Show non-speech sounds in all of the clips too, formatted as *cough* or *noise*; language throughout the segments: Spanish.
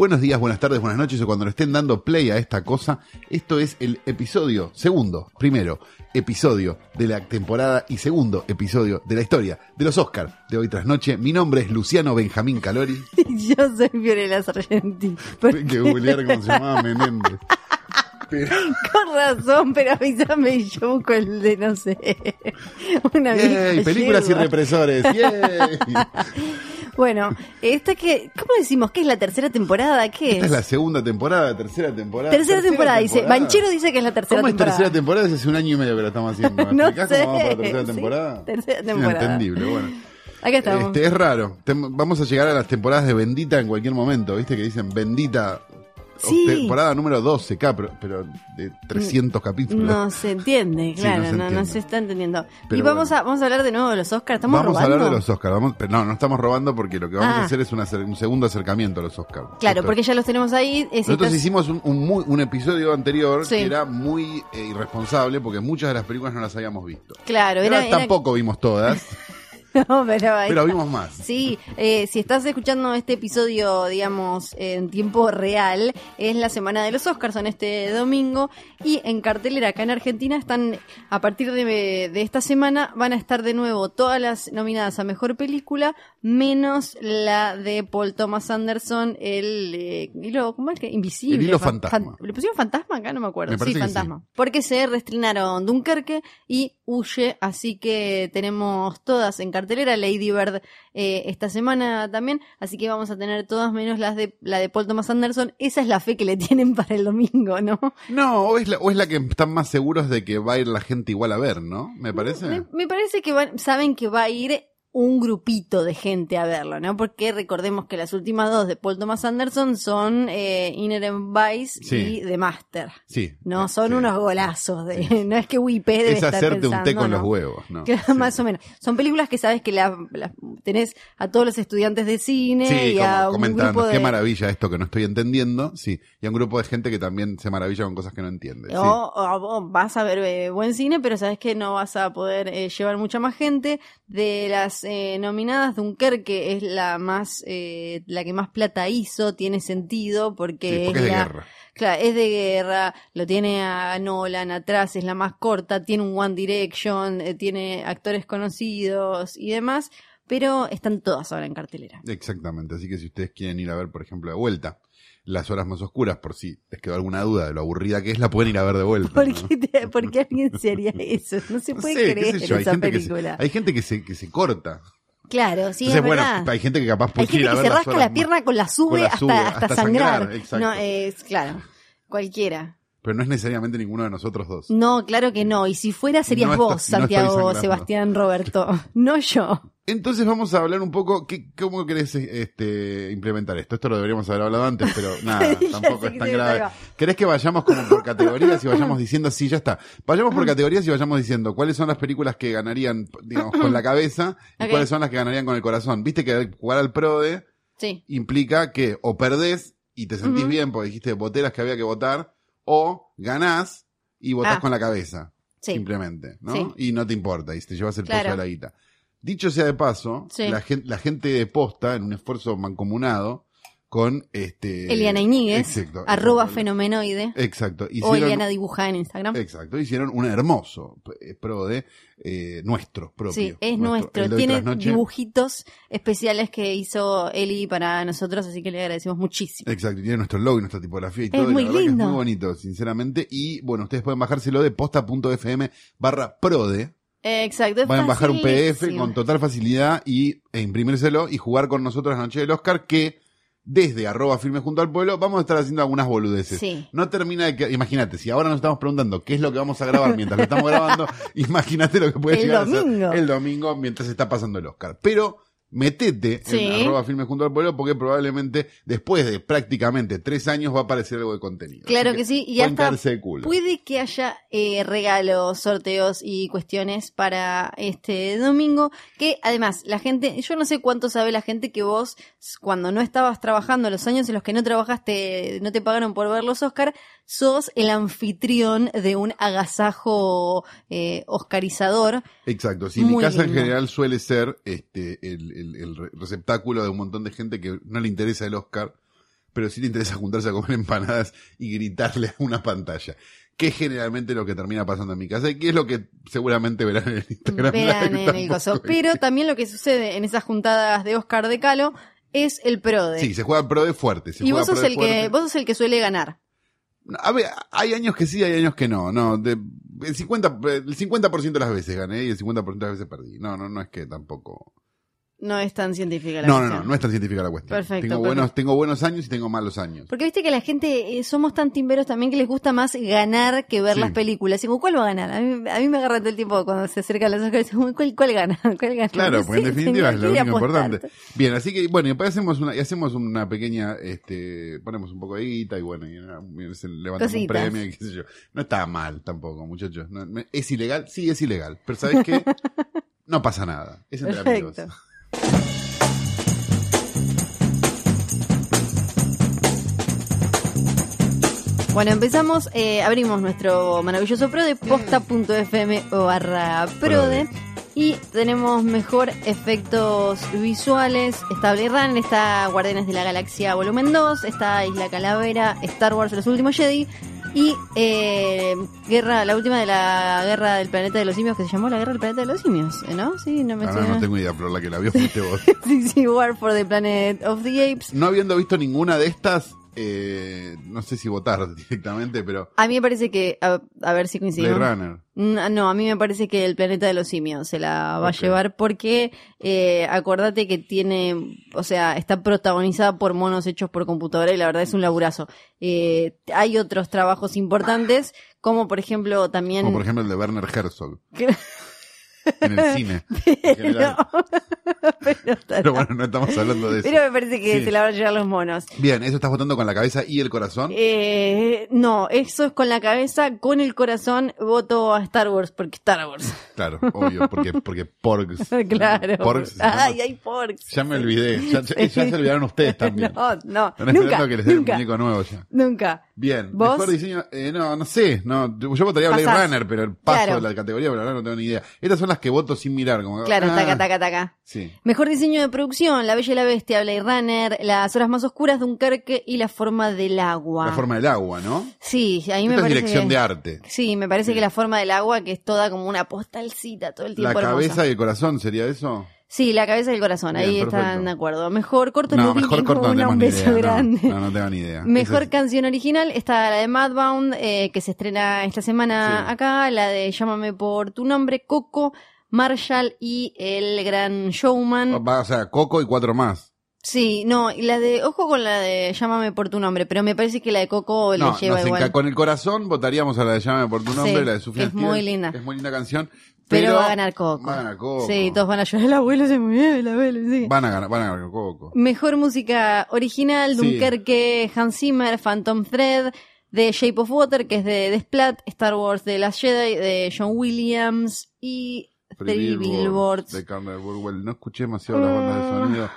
Buenos días, buenas tardes, buenas noches o cuando le estén dando play a esta cosa. Esto es el episodio segundo, primero episodio de la temporada y segundo episodio de la historia de los Oscars de hoy tras noche. Mi nombre es Luciano Benjamín Calori. *laughs* Yo soy Fiorella Sargenti. Tuve que googlear cómo se llamaba Menéndez. Pero- Con razón, pero avísame yo busco el de, no sé, *laughs* una ¡Yay! Películas y represores. ¡Yay! *laughs* Bueno, esta que, ¿cómo decimos que es la tercera temporada? ¿Qué Esta es? es la segunda temporada, tercera temporada. tercera, temporada, dice. Banchero dice que es la tercera ¿Cómo es temporada. tercera temporada? Es hace un año y medio que la estamos haciendo. ¿Me No *laughs* sé, cómo vamos para la tercera sí, temporada? tercera Es temporada. Inentendible, bueno. Acá estamos. Este, es raro. Tem- vamos a llegar a las temporadas de Bendita en cualquier momento. ¿Viste que dicen Bendita? Sí. Temporada número 12, K, pero, pero de 300 capítulos. No se entiende, Sí, claro, no se no, se está entendiendo. y Pero vamos bueno. a vamos a hablar de nuevo de los Oscars. ¿Estamos Vamos robando? a hablar de los Oscars. Vamos, pero no, no estamos robando porque lo que vamos a Ah. hacer es un, acer- un segundo acercamiento a los Oscars. Claro, porque ya los tenemos ahí. es- Nosotros estás- hicimos un, un muy- un episodio anterior Sí. que era muy eh, irresponsable porque muchas de las películas no las habíamos visto. Claro, era, era- tampoco vimos todas, *laughs* *laughs* No, pero, vimos más. Sí, eh, si estás escuchando este episodio, digamos, en tiempo real, es la semana de los Oscars, son este domingo, y en cartelera acá en Argentina están, a partir de, de esta semana, van a estar de nuevo todas las nominadas a Mejor Película, menos la de Paul Thomas Anderson, el eh, hilo, ¿cómo es que? Invisible. El hilo Fan- fantasma. fan- ¿Le pusieron fantasma acá? No me acuerdo. Me sí, fantasma. Porque se reestrenaron Dunkerque y Huye, así que tenemos todas en cartelera. Lady Bird eh, esta semana también, así que vamos a tener todas menos las de la de Paul Thomas Anderson. Esa es la fe que le tienen para el domingo, ¿no? No, o es, la, o es la que están más seguros de que va a ir la gente igual a ver, ¿no? Me parece. Me, me parece que van- saben que va a ir un grupito de gente a verlo, ¿no? Porque recordemos que las últimas dos de Paul Thomas Anderson son eh, Inherent Vice Sí. y The Master. Sí. No, Eh, son sí. unos golazos. De, *laughs* No es que Wipe debe Es estar hacerte un té con ¿no? los huevos, ¿no? *laughs* Más o menos. Son películas que sabes que la, la- tenés a todos los estudiantes de cine Sí, y a un grupo de... qué maravilla esto que no estoy entendiendo, sí, y a un grupo de gente que también se maravilla con cosas que no entiende. sí. O, o- o vas a ver eh, buen cine, pero sabes que no vas a poder eh, llevar mucha más gente. De las eh, nominadas, Dunkerque es la más, eh, la que más plata hizo, tiene sentido porque, Sí, porque es de la- guerra. Claro, es de guerra, lo tiene a Nolan atrás, es la más corta, tiene un One Direction, eh, tiene actores conocidos y demás, pero están todas ahora en cartelera. Exactamente, así que si ustedes quieren ir a ver, por ejemplo, de vuelta, las horas más oscuras, por si les quedó alguna duda de lo aburrida que es, la pueden ir a ver de vuelta. ¿Por ¿no? qué, te- por qué alguien se haría eso? No se No puede sé, creer hay esa gente, que se, película. hay gente que se, que se corta. Claro, sí, Entonces, es bueno, verdad. hay gente que capaz Hay puede gente ir a que ver se rasca la pierna con la sube, con la hasta, sube, hasta, hasta sangrar. No, es claro. Cualquiera. Pero no es necesariamente ninguno de nosotros dos. No, claro que no. Y si fuera serías No vos, Santiago. Sebastián Roberto. *laughs* No yo. Entonces vamos a hablar un poco, ¿qué, ¿cómo querés este, implementar esto? Esto lo deberíamos haber hablado antes, pero *laughs* nada, tampoco es tan grave. ¿Querés que vayamos como por *laughs* categorías y vayamos diciendo, sí, ya está? Vayamos por categorías y vayamos diciendo cuáles son las películas que ganarían, digamos, con la *laughs* cabeza y cuáles son las que ganarían con el corazón. Viste que jugar al PRODE Sí. implica que o perdés y te sentís bien porque dijiste voteras que había que votar, o ganás y votás Ah. con la cabeza. Sí. Simplemente, ¿no? Sí. Y no te importa, y te llevas el Claro. pozo de la guita. Dicho sea de paso, Sí. la, gen- la gente de posta, en un esfuerzo mancomunado, con este. Eliana Iñiguez, Exacto. arroba exacto. fenomenoide. Exacto. O Hicieron, Eliana Dibuja en Instagram. exacto. Hicieron un hermoso eh, pro de eh, nuestro propio. Sí, es nuestro. Tiene dibujitos especiales que hizo Eli para nosotros, así que le agradecemos muchísimo. Exacto, tiene nuestro logo y nuestra tipografía y Es todo. y la muy verdad que lindo. es muy bonito, sinceramente. Y bueno, ustedes pueden bajárselo de posta.fm barra prode. Exacto. a bajar un PDF con total facilidad y, e imprimírselo y jugar con nosotros la noche del Oscar que desde arroba firme junto al pueblo vamos a estar haciendo algunas boludeces. Sí. No termina de que, imagínate, si ahora nos estamos preguntando qué es lo que vamos a grabar mientras lo estamos grabando, *laughs* imagínate lo que puede El llegar a ser el domingo mientras está pasando el Oscar. Pero metete Sí. en arroba filmes junto al pueblo porque probablemente después de prácticamente tres años va a aparecer algo de contenido. Claro que sí, y hasta puede que haya eh, regalos, sorteos y cuestiones para este domingo. Que además, la gente, yo no sé cuánto sabe la gente que vos, cuando no estabas trabajando, los años en los que no trabajaste, no te pagaron por ver los Oscar, sos el anfitrión de un agasajo eh, oscarizador. Exacto, sí, mi casa en general suele ser este el, el- el re- receptáculo de un montón de gente que no le interesa el Oscar, pero sí le interesa juntarse a comer *laughs* empanadas y gritarle a una pantalla. Que es generalmente lo que termina pasando en mi casa y que es lo que seguramente verán en el Instagram. Live *laughs* en el coso. Pero también lo que sucede en esas juntadas de Oscar de Calo es el PRODE. Sí, se juega pro de fuerte. Se y juega vos sos el que, vos sos el que suele ganar. A ver, hay años que sí, hay años que no. No, de, el 50%, el 50 de las veces gané y el 50% de las veces perdí. No, no, no es que tampoco. No es tan científica la No, no, cuestión. no, no es tan científica la cuestión. Perfecto, Tengo perfecto. buenos, tengo buenos años y tengo malos años. Porque viste que la gente, eh, somos tan timberos también que les gusta más ganar que ver Sí. las películas. Y como, ¿cuál va a ganar? A mí, a mí me agarra todo el tiempo cuando se acercan las Oscars. ¿Cuál, cuál gana? *laughs* ¿Cuál gana? Claro, No porque en definitiva es lo único importante. Bien, así que, bueno, y después hacemos una, y hacemos una pequeña, este, ponemos un poco de guita y bueno, y, y se levanta un premio y qué sé yo. No está mal tampoco, muchachos. No, ¿Es ilegal? Sí, es ilegal. Pero ¿sabes qué? *laughs* No pasa nada. Es *laughs* entre amigos. Bueno, empezamos, eh, abrimos nuestro maravilloso Prode, posta.fm barra Prode. Y tenemos mejor efectos visuales. Está Blade Runner, está Guardianes de la Galaxia Volumen 2, está Isla Calavera, Star Wars Los Últimos Jedi y eh, Guerra, la última de la Guerra del Planeta de los Simios que se llamó la Guerra del Planeta de los Simios, ¿no? Sí, no me suena. no tengo idea, pero la que la vio fuiste *laughs* vos. sí, sí, War for the Planet of the Apes. No habiendo visto ninguna de estas, eh, no sé si votar *laughs* directamente, pero A mí me parece que, a, a ver si Blade coincidimos. Runner. No, no, a mí me parece que el planeta de los simios se la va a llevar porque eh, acordate que tiene, o sea, está protagonizada por monos hechos por computadora y la verdad es un laburazo. Eh, hay otros trabajos importantes, como por ejemplo también... Como por ejemplo el de Werner Herzog *laughs* en el cine. *laughs* pero, Pero bueno, no estamos hablando de eso. pero me parece que Sí. se la van a llevar los monos. Bien, eso estás votando con la cabeza y el corazón. Eh, no, eso es con la cabeza, con el corazón voto a Star Wars, porque Star Wars. Claro, obvio, porque, porque Porgs. *laughs* claro. Porgs. Ay, hay porks. Ya me olvidé. Ya, ya- ya se olvidaron ustedes también. *laughs* No, no, Están nunca, que les dé un muñeco nuevo ya. nunca. Bien, ¿Vos? mejor diseño. Eh, no, no sé. No, yo votaría a Blade. Runner, pero el paso Claro. de la categoría, pero verdad no tengo ni idea. Estas son las que voto sin mirar. Como, Claro, ah, taca, taca, taca. Sí. Mejor diseño de producción, La Bella y la Bestia, Blade Runner, Las Horas Más Oscuras, Dunkerque y La Forma del Agua. La forma del agua, ¿no? Sí, a mí me Esta es parece dirección que... de arte. Sí, me parece que La Forma del Agua, que es toda como una postalcita todo el La tiempo cabeza hermosa. y el corazón, ¿sería eso? Sí, la cabeza y el corazón, Bien, ahí perfecto. están de acuerdo. Mejor corto No, mejor corto no una, un beso idea. grande. No, no, tengo ni idea. Mejor es- canción original está la de Madbound, eh, que se estrena esta semana Sí. acá, la de Llámame por tu nombre, Coco, Marshall y El Gran Showman. Va, o sea, Coco y cuatro más. Sí, no, y la de, ojo con la de Llámame por tu nombre, pero me parece que la de Coco No, le lleva nos igual. con el corazón votaríamos a la de Llámame por tu nombre, Sí, la de Sufjan es muy linda. Es muy linda canción. pero, Pero, va a ganar Coco. Va a ganar Coco. Sí, todos van a llorar, el abuelo se murió, el abuelo, sí. Van a ganar, van a ganar Coco. Mejor música original, Sí. Dunkerque, Hans Zimmer, Phantom Thread, The Shape of Water, que es de The Splat, Star Wars de Last Jedi, de John Williams y Three Billboards. de Carter Burwell. No escuché demasiado las bandas de sonido.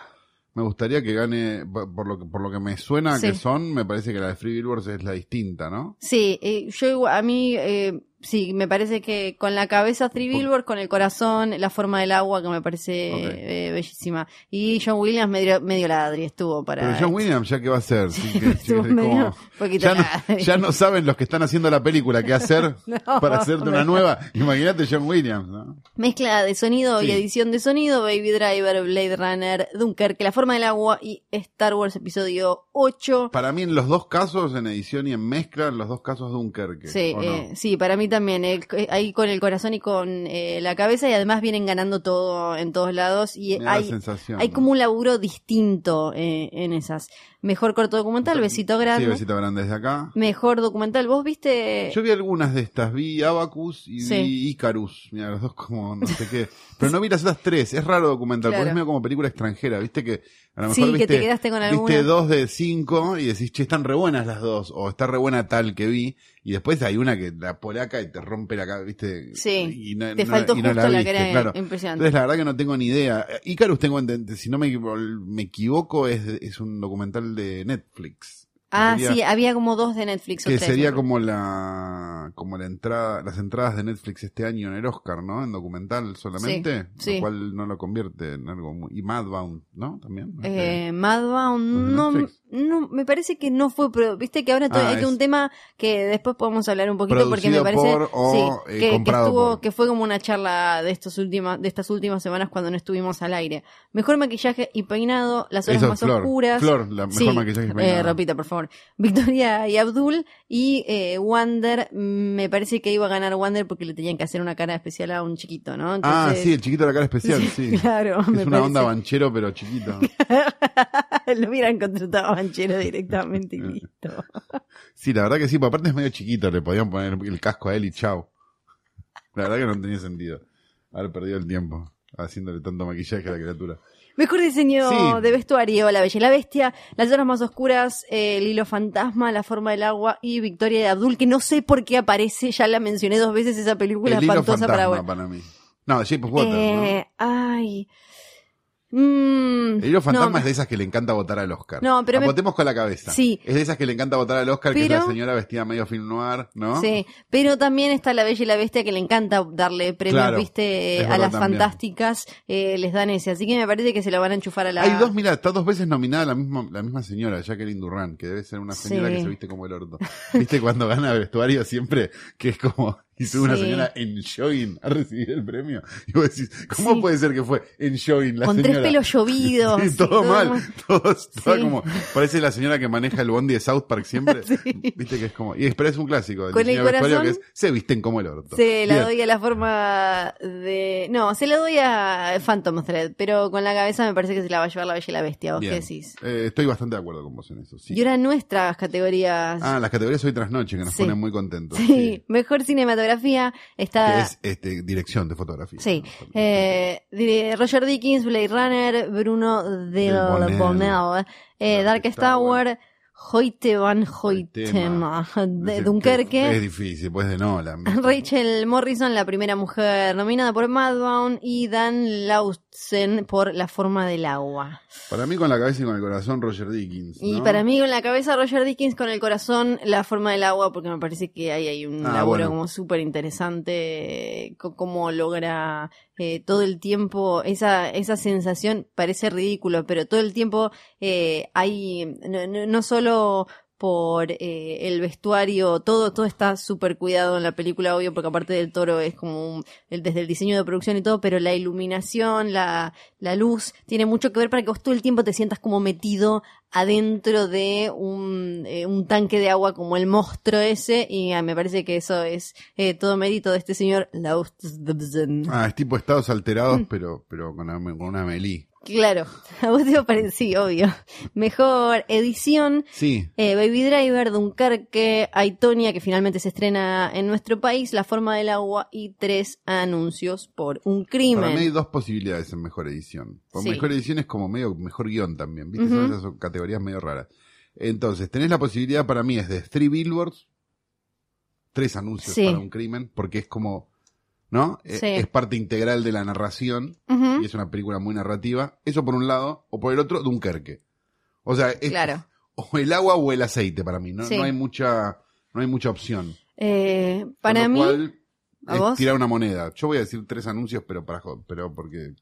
Me gustaría que gane, por lo que, por lo que me suena Sí. que son, me parece que la de Free Billboards es la distinta, ¿no? Sí, eh, yo a mí eh, sí, me parece que con la cabeza Three Billboards, con el corazón, la forma del agua, que me parece eh, bellísima. Y John Williams medio, medio ladri estuvo para... Pero John Williams, ¿ya qué va a hacer? *laughs* Sí, que- sí, medio ya, no, ladri. ya no saben los que están haciendo la película qué hacer *laughs* No, para hacerte una nueva. Imagínate John Williams, ¿no? Mezcla de sonido y edición de sonido, Baby Driver, Blade Runner, Dunkerque, La Forma del Agua y Star Wars Episodio 8. Para mí en los dos casos, en edición y en mezcla, en los dos casos Dunkerque. Sí, eh, sí, para mí también. el- ahí con el corazón y con eh, la cabeza y además vienen ganando todo en todos lados y hay, hay ¿no? como un laburo distinto eh, en esas. Mejor corto documental, Besito Grande. Sí, besito grande desde acá. Mejor documental, ¿vos viste? Yo vi algunas de estas, vi Abacus y Sí. vi Icarus, mira, los dos como no sé qué. Pero no vi las otras tres, es raro documental, porque Claro. es medio como película extranjera, viste que a lo Sí, mejor que viste, te quedaste con viste alguna. dos de cinco y decís, che, están re buenas las dos, o está re buena tal que vi, y después hay una que la polaca y te rompe la cabeza, viste. Sí, y no- te no- faltó y no la que viste, era claro. impresionante. Entonces la verdad que no tengo ni idea. Icarus tengo si no me, me equivoco, es, es un documental de Netflix. Ah, Sería- sí, había como dos de Netflix o que tres. sería ¿no? como la como la entrada las entradas de Netflix este año en el Oscar no en documental solamente Sí, sí. lo cual no lo convierte en algo muy y Madbound no también Eh, Madbound, ¿No no, me parece que no fue, pero viste que ahora Ah, hay es- un tema que después podemos hablar un poquito porque me parece por o, sí, eh, que, que estuvo, por. que fue como una charla de estos últimas, de estas últimas semanas cuando no estuvimos al aire. Mejor maquillaje y peinado, las horas Eso es más Flor. oscuras. Flor, la mejor maquillaje y eh, peinado. repita, por favor. Victoria y Abdul y eh, Wander, mm, me parece que iba a ganar Wander porque le tenían que hacer una cara especial a un chiquito, ¿no? ah sí el chiquito de la cara especial *laughs* sí, Claro, es me una onda banchero pero chiquito. *laughs* Lo hubieran contratado a Banchero directamente y *laughs* listo. sí la verdad que sí pero aparte es medio chiquito le podían poner el casco a él y chau la verdad que no tenía sentido haber perdido el tiempo haciéndole tanto maquillaje a la criatura Mejor diseño Sí. de vestuario, La Bella y la Bestia, Las Horas Más Oscuras, eh, El Hilo Fantasma, La Forma del Agua y Victoria de Abdul, que no sé por qué aparece, ya la mencioné dos veces esa película espantosa para para mí no de Shape of Water ¿no? Eh, Ay. Mm, El hilo fantasma no, es de esas que le encanta votar al Oscar. No, pero me- Votemos con la cabeza. Sí. Es de esas que le encanta votar al Oscar, que es la señora vestida medio film noir, ¿no? Sí, pero también está La Bella y la Bestia que le encanta darle premios, Claro, viste, es a las también. fantásticas, eh, les dan ese, así que me parece que se la van a enchufar a la... Hay dos, mira, está dos veces nominada la misma, la misma señora, Jacqueline Durran, que debe ser una señora Sí. que se viste como el orto. *laughs* ¿Viste cuando gana vestuario siempre? Que es como, y sube una Sí. señora enjoying a recibir el premio. Y vos decís, ¿cómo Sí. puede ser que fue enjoying la con señora? tres pelos llovidos. Sí, todo mal, todo, toda Sí. *laughs* como, parece la señora que maneja el bondi de South Park siempre, *laughs* viste que es como, y pero es un clásico, Con el corazón, que es, se visten como el orto. Se la Bien. doy a la forma de... No, se la doy a Phantom Thread, pero con la cabeza me parece que se la va a llevar la Bella y la Bestia, ¿vos Bien. qué decís? Eh, estoy bastante de acuerdo con vos en eso, sí. Y ahora nuestras categorías... Ah, las categorías hoy tras noche, que nos ponen muy contentos. sí. mejor cinematografía está... Que es este, dirección de fotografía. Sí, ¿no? eh, Roger Dickens, Blade Runner, Bruno Del Del Bonnell. Bonnell, eh, Darkest Tower, Hoyte van Hoytema, de Dunkerque, Es difícil, pues de Nolan. ¿viste? *laughs* Rachel Morrison, la primera mujer nominada por Madbound, y Dan Lautzen por La forma del agua. Para mí con la cabeza y con el corazón Roger Dickens. Y ¿no? para mí con la cabeza Roger Dickens, con el corazón La forma del agua, porque me parece que ahí hay un Ah, laburo bueno. como súper interesante, cómo logra eh, todo el tiempo esa, esa sensación, parece ridículo, pero todo el tiempo eh, hay, no, no- no solo por eh, el vestuario, todo, todo está súper cuidado en la película, obvio, porque aparte del toro es como un- el, desde el diseño de producción y todo, pero la iluminación, la, la luz, tiene mucho que ver para que vos todo el tiempo te sientas como metido adentro de un, eh, un tanque de agua como el monstruo ese, y ah, me parece que eso es eh, todo mérito de este señor Laustsen. Ah, es tipo estados alterados, Mm. pero, pero con, una, con una melí. Claro, *laughs* a vos te parece, sí, obvio. Mejor edición, Sí. eh, Baby Driver, Dunkerque, Aitonia, que finalmente se estrena en nuestro país, La forma del agua y tres anuncios por un Para mí hay crimen. dos posibilidades en mejor edición. Por Sí. mejor edición es como medio mejor guion también, ¿viste? Ujú. Son esas categorías medio raras. Entonces, tenés la posibilidad para mí es de Three Billboards, tres anuncios Sí. para un crimen, porque es como, ¿no? E- Sí. Es parte integral de la narración y es una película muy narrativa. Eso por un lado, o por el otro, Dunkerque. O sea, es Claro. *laughs* o el agua o el aceite para mí, no, Sí. no hay mucha, no hay mucha opción. Eh, para mí, cual, ¿a es vos? tirar una moneda. Yo voy a decir tres anuncios, pero para pero porque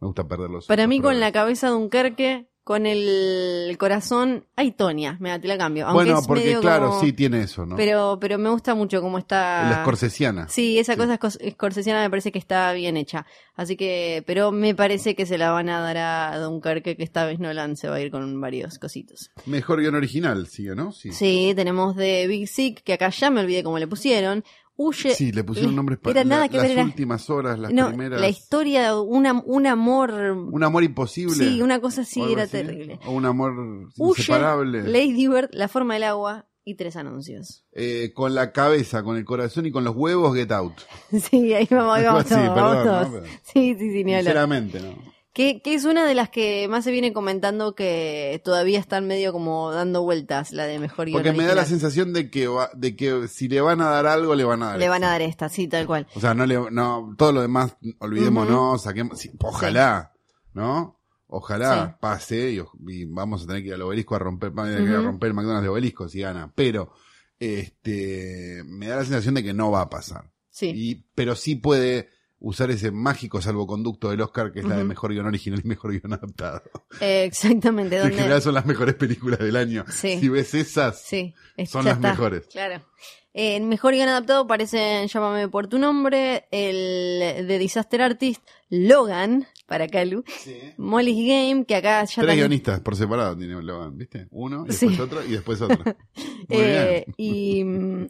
me gusta perderlos. para mí con la cabeza Dunkerque, con el corazón, Aitonia, me te la cambio. Aunque Bueno, es porque medio claro, como- sí tiene eso, ¿no? Pero, pero me gusta mucho cómo está. La escorsesiana. Sí, esa Sí. cosa escor- escorsesiana me parece que está bien hecha. Así que, pero me parece que se la van a dar a Dunkerque, que esta vez Nolan se va a ir con varios cositos. Mejor guion original, sigue, ¿no? Sí. Sí, tenemos de Big Sick, que acá ya me olvidé cómo le pusieron. Huye. Sí, le pusieron Eh, nombres era para nada que las ver, era- últimas horas, las no, primeras. la historia, una, un amor. Un amor imposible. Sí, una cosa así era así, terrible. O un amor Huye, inseparable. Lady Bird, La forma del agua y tres anuncios. Eh, con la cabeza, con el corazón y con los huevos, get out. *laughs* Sí, ahí vamos, ahí *laughs* vamos Sí, todos, vamos perdón, todos. ¿no? Pero- Sí, sí, sí, ni. Sinceramente, ¿no? Que, que es una de las que más se viene comentando que todavía están medio como dando vueltas, la de mejor guion Porque me da la sensación de que, va- de que si le van a dar algo, le van a dar. Le van a dar esta, sí, tal cual. O sea, no le, no, todo lo demás, olvidémonos, saquemos, sí, ojalá, ¿no? Ojalá Sí. pase y, y vamos a tener que ir al obelisco a romper, a tener que Ujú. romper el McDonald's de obelisco si gana. Pero, este, me da la sensación de que no va a pasar. Sí. Y, pero sí puede usar ese mágico salvoconducto del Oscar que es la de mejor guion original y mejor guion adaptado. Eh, exactamente, Que *laughs* en general son las mejores películas del año. Sí. Si ves esas, Sí, es- son las está. mejores. Claro. Eh, En mejor guion adaptado aparecen Llámame por tu nombre, el de Disaster Artist, Logan, para Calu, Molly's Game, que acá ya Tres también- guionistas por separado tiene Logan, ¿viste? Uno, y Sí. después otro, y después otro. *laughs* Eh, y,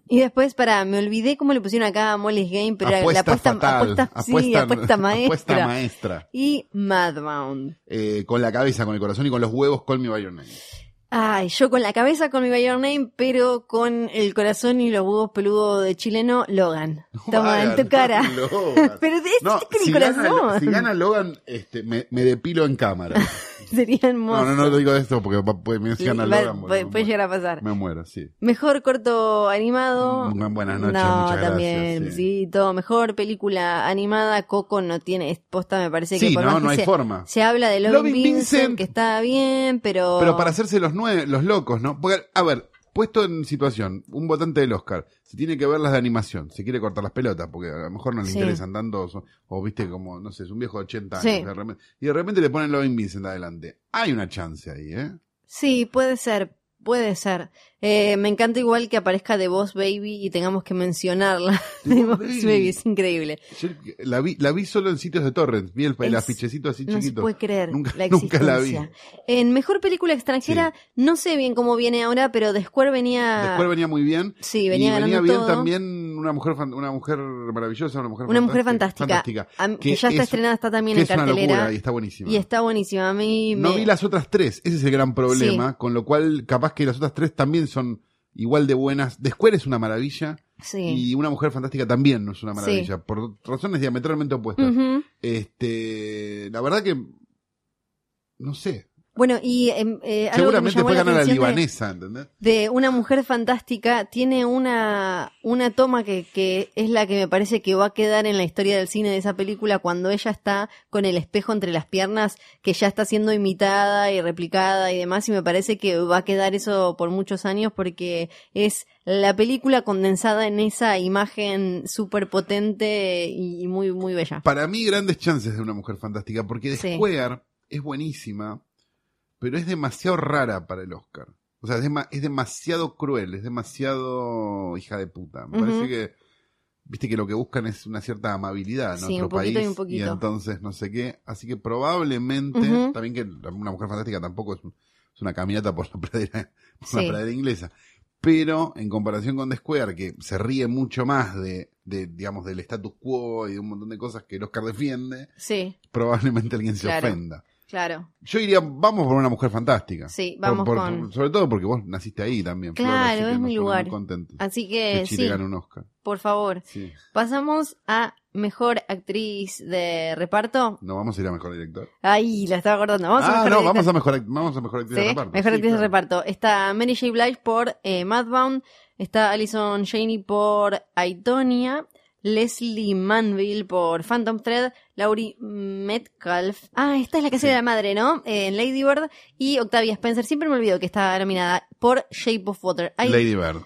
y después, para, me olvidé cómo le pusieron acá a Molly's Game, pero era la apuesta apuesta, fatal. apuesta, sí, apuesta *laughs* maestra. apuesta maestra. y Madbound. Eh, con la cabeza, con el corazón y con los huevos, Call Me By Your Name. Ay, yo con la cabeza con mi By Your Name, pero con el corazón y los huevos peludos de chileno, Logan. Toma Vaya, en tu cara. *laughs* Logan. *laughs* pero es No, con el si corazón. gana, si gana Logan, este, me, me depilo en cámara. *laughs* Sería hermoso. No, no, no lo digo esto porque puede, me si gana Va- Logan. bueno, puede, me puede llegar a pasar. Me muero, sí. Mejor corto animado. Mm, buenas noches, no, muchas gracias, también, sí. sí. todo. Mejor película animada. Coco no tiene, posta me parece que Sí, por no, más que no hay se, forma. se habla de Lovin, Lovin Vincent, Vincent. que está bien, pero... Pero para hacerse los nueve, los locos, ¿no? Porque, a ver, puesto en situación, un votante del Oscar, se tiene que ver las de animación, se quiere cortar las pelotas, porque a lo mejor no le Sí. interesan tanto, o, o viste como, no sé, es un viejo de 80 años, Sí. de repente- y de repente le ponen Loving Vincent adelante. Hay una chance ahí, ¿eh? Sí, puede ser, puede ser. Eh, me encanta igual que aparezca The Boss Baby y tengamos que mencionarla. The *laughs* The Boss Baby. Baby es increíble. Yo la vi, la vi solo en sitios de torrent, vi el, el Es- afichecito así No se chiquito. puede creer Nunca- la *laughs* nunca la vi. existencia. En mejor película extranjera, no sé bien cómo viene ahora, pero The Square venía. Después venía muy bien. Sí, venía y ganando venía bien todo. también una mujer una mujer maravillosa, una mujer Una mujer fantástica. fantástica. A- que ya está es- estrenada, está también en es una cartelera. locura y está buenísima. Y está buenísima. A mí No me- vi las otras tres, ese es el gran problema, con lo cual capaz que las otras tres también son igual de buenas. The Square es una maravilla Sí. y Una Mujer Fantástica también no es una maravilla, por razones diametralmente opuestas. Este, la verdad que no sé, Bueno, y em, eh, algo que me seguramente llamó la de- libanesa, ¿entendés? de una mujer fantástica tiene una, una toma que, que es la que me parece que va a quedar en la historia del cine de esa película cuando ella está con el espejo entre las piernas que ya está siendo imitada y replicada y demás y me parece que va a quedar eso por muchos años porque es la película condensada en esa imagen súper potente y, muy muy bella. Para mí grandes chances de Una Mujer Fantástica porque Sí. Square es buenísima, pero es demasiado rara para el Oscar. O sea, es, es demasiado cruel, es demasiado hija de puta. Me parece que, viste que lo que buscan es una cierta amabilidad en Sí, nuestro un poquito y país. un poquito. entonces no sé qué. Así que probablemente, también que una mujer fantástica tampoco es, un- es una caminata por la *laughs* pradera, por Sí. la pradera inglesa. Pero en comparación con The Square, que se ríe mucho más de, de, digamos, del status quo y de un montón de cosas que el Oscar defiende, Sí, probablemente alguien se Claro. ofenda. Claro. Yo diría, vamos por una mujer fantástica. Sí, Por- vamos por- con- Sobre todo porque vos naciste ahí también. Claro, es mi lugar. Así que que Chile sí, gane un Oscar. por favor. Sí. Pasamos a mejor actriz de reparto. No vamos a ir a mejor director. Ay, la estaba acordando. Vamos a ah, mejor no, vamos a mejor, vamos a mejor actriz Sí, de reparto. mejor Sí, actriz de reparto. Está Mary J. Blige por eh, Madbound. Está Alison Janey por Aitonia. Leslie Manville por Phantom Thread, Laurie Metcalf, ah, esta es la que hace Sí. de la madre, ¿no? Eh, En Lady Bird y Octavia Spencer, siempre me olvido que está nominada por Shape of Water. Hay, Lady Bird.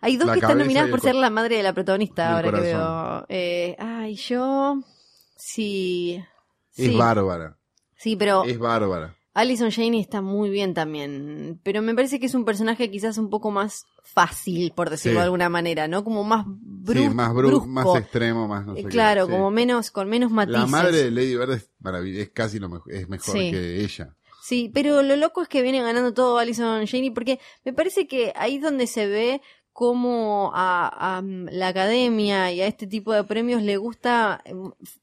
hay dos la que están nominadas por ser la madre de la protagonista, ahora que veo. Eh, ay, yo. Sí. Es Sí, bárbara. sí, pero Es bárbara. Alison Janey está muy bien también. Pero me parece que es un personaje quizás un poco más fácil, por decirlo Sí. de alguna manera, ¿no? Como más bru sí, más bru- brusco. más extremo, más no sé Eh, qué. claro, Sí. como menos, con menos matices. La madre de Lady Bird es casi lo mejor, es mejor que ella. Sí, pero lo loco es que viene ganando todo Alison Janey porque me parece que ahí es donde se ve cómo a, a, mm, la academia y a este tipo de premios le gusta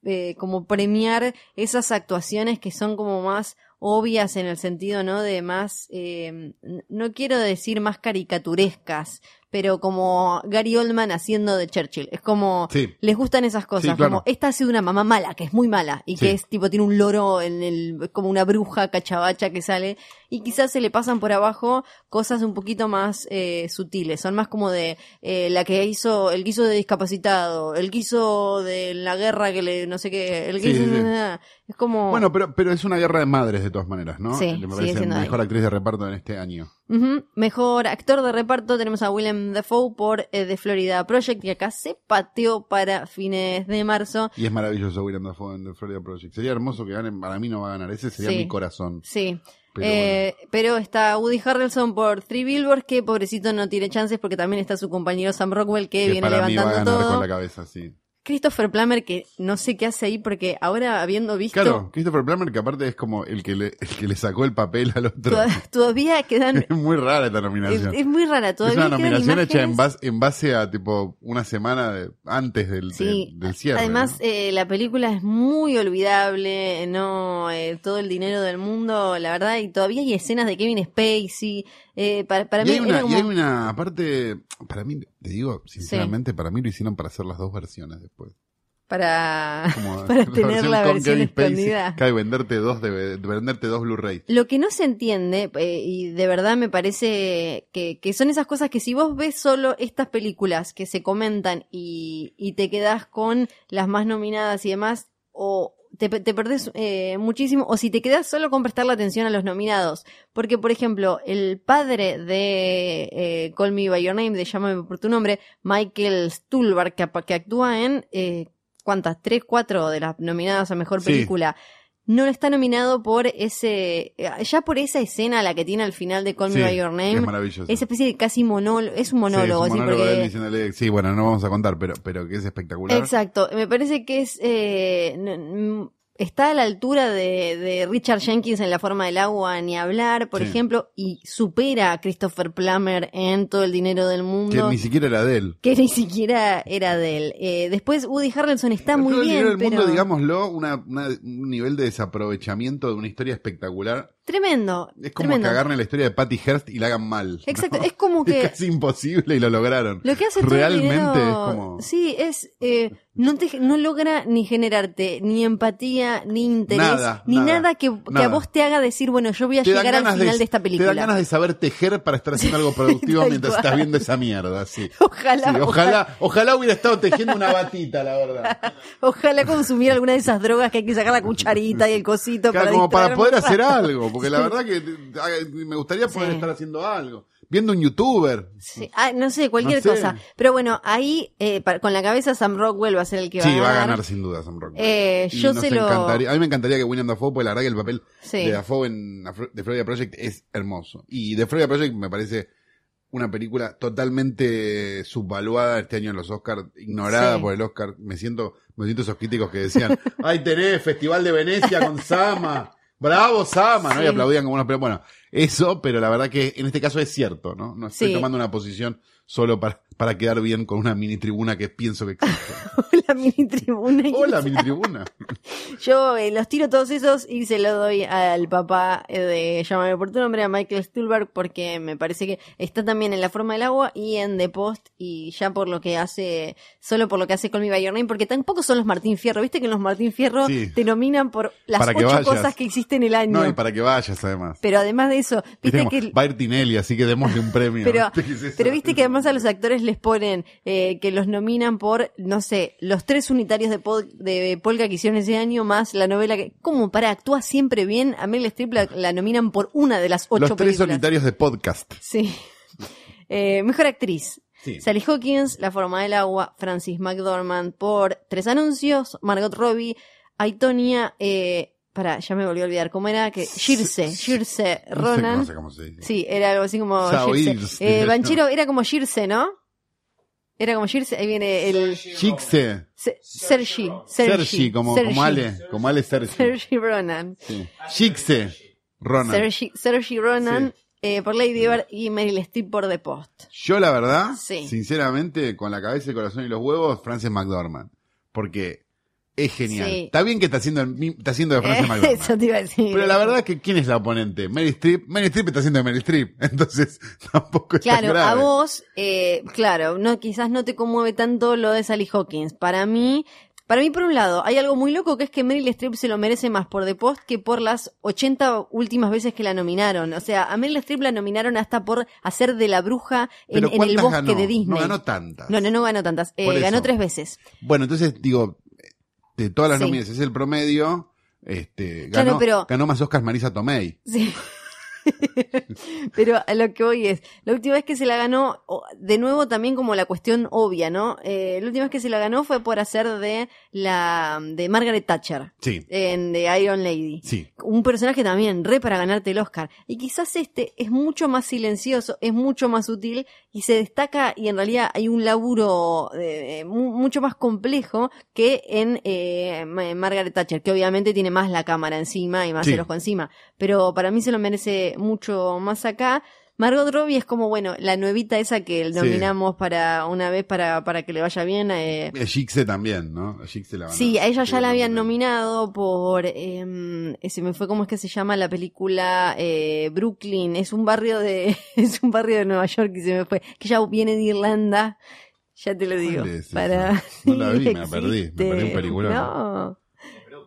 eh, como premiar esas actuaciones que son como más obvias en el sentido, ¿no? De más, eh, no quiero decir más caricaturescas, pero como Gary Oldman haciendo de Churchill. Es como, Sí. les gustan esas cosas, Sí, claro. como esta ha sido una mamá mala, que es muy mala, y que es tipo, tiene un loro en el, como una bruja cachabacha que sale, y quizás se le pasan por abajo cosas un poquito más eh, sutiles, son más como de eh, la que hizo, el hizo de discapacitado, el hizo de la guerra que le, no sé qué, el sí. es como... Bueno, pero, pero es una guerra de madres de todas maneras, ¿no? Sí, Me parece mejor ahí. actriz de reparto en este año. Ujú. Mejor actor de reparto tenemos a Willem Dafoe por eh, The Florida Project y acá se pateó para fines de marzo. Y es maravilloso William Dafoe en The Florida Project. Sería hermoso que ganen, para mí no va a ganar, ese sería Sí. mi corazón. Sí. Pero Eh, pero está Woody Harrelson por Three Billboards, que pobrecito no tiene chances porque también está su compañero Sam Rockwell que, Que viene para mí va a levantando ganar todo. con la cabeza, sí. Christopher Plummer que no sé qué hace ahí porque ahora habiendo visto Claro, Christopher Plummer, que aparte es como el que le, el que le sacó el papel al otro. toda- todavía quedan... *laughs* Es muy rara esta es, nominación. es muy rara, Es todavía una quedan nominación hecha en base, en base a tipo una semana de- antes del, Sí, del, del cierre. Además, ¿no? eh, la película es muy olvidable, no eh, todo el dinero del mundo, la verdad, y todavía hay escenas de Kevin Spacey. Eh, para, para y, mí hay una, como- y hay una, aparte, para mí, te digo, sinceramente, para mí lo hicieron para hacer las dos versiones después. para, Como *laughs* para tener la versión escondida. Cabe venderte dos, de, de venderte dos Blu-ray. Lo que no se entiende, eh, y de verdad me parece que, que son esas cosas que si vos ves solo estas películas que se comentan y, y te quedás con las más nominadas y demás, o te, te perdés eh, muchísimo, o si te quedás solo con prestarle atención a los nominados. Porque, por ejemplo, el padre de eh, Call Me By Your Name, de Llámame por tu nombre, Michael Stuhlbarg, que, actúa en, eh, ¿cuántas? Tres, cuatro de las nominadas a Mejor Sí. No está nominado por ese, eh, ya por esa escena la que tiene al final de Call Sí, Me By Your Es Name, maravilloso. esa especie de casi monólogo, es un monólogo, sí, es sí, un monólogo de él porque... diciéndole, sí, bueno, no vamos a contar, pero, pero que es espectacular. Exacto, me parece que es, eh, está a la altura de, de Richard Jenkins en La forma del agua, ni hablar, por Sí. ejemplo, y supera a Christopher Plummer en todo el dinero del Que mundo. ni siquiera era de él. que ni siquiera era de él. Eh, después Woody Harrelson está muy Todo el bien, dinero del pero mundo, digámoslo, una, una- un nivel de desaprovechamiento de una historia espectacular. Tremendo. Es como tremendo. que agarren la historia de Patty Hearst y la hagan mal. ¿no? Exacto, es como *laughs* que Es casi imposible y lo lograron. Lo que hace todo el Realmente dinero- es como... Sí, es. eh, no, te, no logra ni generarte ni empatía, ni interés, Nada, ni nada, nada, que, que a vos te haga decir, bueno, yo voy a Te llegar al final de, esta Te película. dan ganas de saber tejer para estar haciendo algo *laughs* productivo mientras estás viendo esa mierda, sí. *laughs* Ojalá, Sí, ojalá, ojalá hubiera estado tejiendo una batita, la verdad. ojalá consumir alguna de esas drogas que hay que sacar la cucharita y el cosito Claro, para como para poder hacer algo, porque la verdad que me gustaría poder Sí. estar haciendo algo. Viendo un youtuber. Sí. Ah, no sé, cualquier No sé. cosa. Pero bueno, ahí eh, con la cabeza Sam Rockwell va a ser el que va Sí, a va a ganar. ganar sin duda Sam Rockwell. Eh, Y yo nos se lo- encantaría- a mí me encantaría que William Dafoe, porque la verdad que el papel Sí. de Dafoe en The Florida Project es hermoso. Y The Florida Project me parece una película totalmente subvaluada este año en los Oscars, ignorada Sí. por el Oscar. Me siento, me siento esos críticos que decían, ay tenés Festival de Venecia con Sama, bravo Sama, ¿no? Y aplaudían como unos pero bueno, eso, pero la verdad que en este caso es cierto, ¿no? No estoy Sí. tomando una posición solo para, para quedar bien con una mini tribuna que pienso que existe. *laughs* la mini tribuna. Hola, mini tribuna. *laughs* Yo eh, los tiro todos esos y se lo doy al papá eh, de Llámame por tu nombre, a Michael Stuhlbarg, porque me parece que está también en La forma del agua y en The Post, y ya por lo que hace, solo por lo que hace Call Me By Your Name, porque tampoco son los Martín Fierro. Viste que en los Martín Fierro Sí. te nominan por las Para ocho cosas que existen el año. No, y para que vayas además. Pero además de eso, Viste viste como, que... Va a ir Tinelli, así que démosle un premio. Pero, pero *laughs* viste que además a los actores les ponen eh, que los nominan por, no sé, los tres unitarios de, pod- de Polka que hicieron ese año, más la novela que... ¿Cómo? Para, actúa siempre bien. A Meryl Streep la, la nominan por una de las ocho Los tres películas. solitarios de podcast. Sí. Eh, mejor actriz. Sí. Sally Hawkins, La forma del agua, Francis McDormand por Tres anuncios, Margot Robbie, Aitonia, eh, para, ya me volví a olvidar cómo era, que Shirse, Shirse No sé- Ronan. No sé cómo se dice. Sí, era algo así como. Irs, Eh, Banchero era como Shirse, ¿no? Era como Shirse, ahí viene el Chixe. Se- Sergi, Sergi, como, Sergi. como Ale. Como Ale Sergi. Sergi Ronan. Sí. Chixe. Ronan. Sergi, Sergi Ronan. Sí. eh, por Lady Bird y Meryl Streep por The Post. Yo, la verdad, Sí. sinceramente, con la cabeza, el corazón y los huevos, Frances McDormand. Porque es genial. Sí. Está bien que está haciendo, el está haciendo de Frances Eh, *laughs* McDormand. Eso te iba a decir. Pero la verdad que ¿quién es la oponente? Meryl Streep. Meryl Streep está haciendo de Meryl Streep. *laughs* Entonces, *laughs* tampoco es Claro, grave. a vos, eh, claro, no, quizás no te conmueve tanto lo de Sally Hawkins. Para mí, para mí, por un lado, hay algo muy loco que es que Meryl Streep se lo merece más por The Post que por las 80 últimas veces que la nominaron. O sea, a Meryl Streep la nominaron hasta por hacer de la bruja en, el ¿cuántas bosque ganó? de Disney. No ganó tantas. No, no, no ganó tantas. Eh, ganó tres veces. Bueno, entonces digo, de todas las Sí. nominaciones, es el promedio. Este, Claro, ganó, pero- ganó más Oscars Marisa Tomei. Sí. Pero a lo que voy es, la última vez que se la ganó, de nuevo también como la cuestión obvia, ¿no? Eh, la última vez que se la ganó fue por hacer de la de Margaret Thatcher Sí, en The Iron Lady. sí. Un personaje también re para ganarte el Oscar. Y quizás este es mucho más silencioso, es mucho más sutil y se destaca y en realidad hay un laburo eh, mu- mucho más complejo que en eh, Ma- Margaret Thatcher, que obviamente tiene más la cámara encima y más Sí. el ojo encima. Pero para mí se lo merece mucho más acá. Margot Robbie es como, bueno, la nuevita esa que Sí. nominamos para una vez para, para que le vaya bien. eh, Eh, Gigse también, ¿no? A Gigse la ganó. Sí, a ella ya la habían nominado por, eh, se me fue cómo es que se llama la película eh, Brooklyn, es un barrio de, *laughs* es un barrio de Nueva York y se me fue, que ella viene de Irlanda, ya te lo digo, para, No la vi, *laughs* me perdí, me perdí un peliculón. No.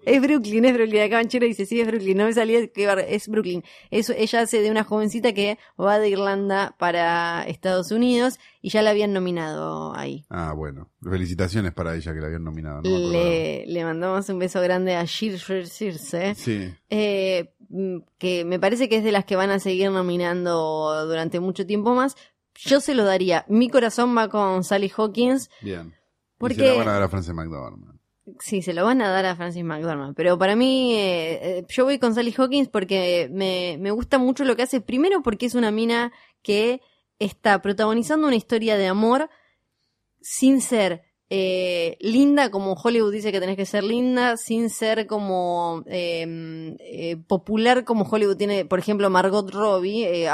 Es Brooklyn, es Brooklyn. Acá Banchero dice, sí, es Brooklyn. No me salía que es Brooklyn. Ella hace de una jovencita que va de Irlanda para Estados Unidos y ya la habían nominado ahí. Ah, bueno. Felicitaciones para ella que la habían nominado. No. Le, le mandamos un beso grande a Shir Shir Circe, Sí. eh, mm, que me parece que es de las que van a seguir nominando durante mucho tiempo más. Yo se lo daría. Mi corazón va con Sally Hawkins. Bien. Porque- Y se la van a dar a Frances McDormand. Sí, se lo van a dar a Francis McDormand. Pero para mí, eh, eh, yo voy con Sally Hawkins porque me, me gusta mucho lo que hace. Primero porque es una mina que está protagonizando una historia de amor sin ser eh, linda como Hollywood dice que tenés que ser linda, sin ser como eh, eh, popular como Hollywood tiene, por ejemplo, Margot Robbie, eh,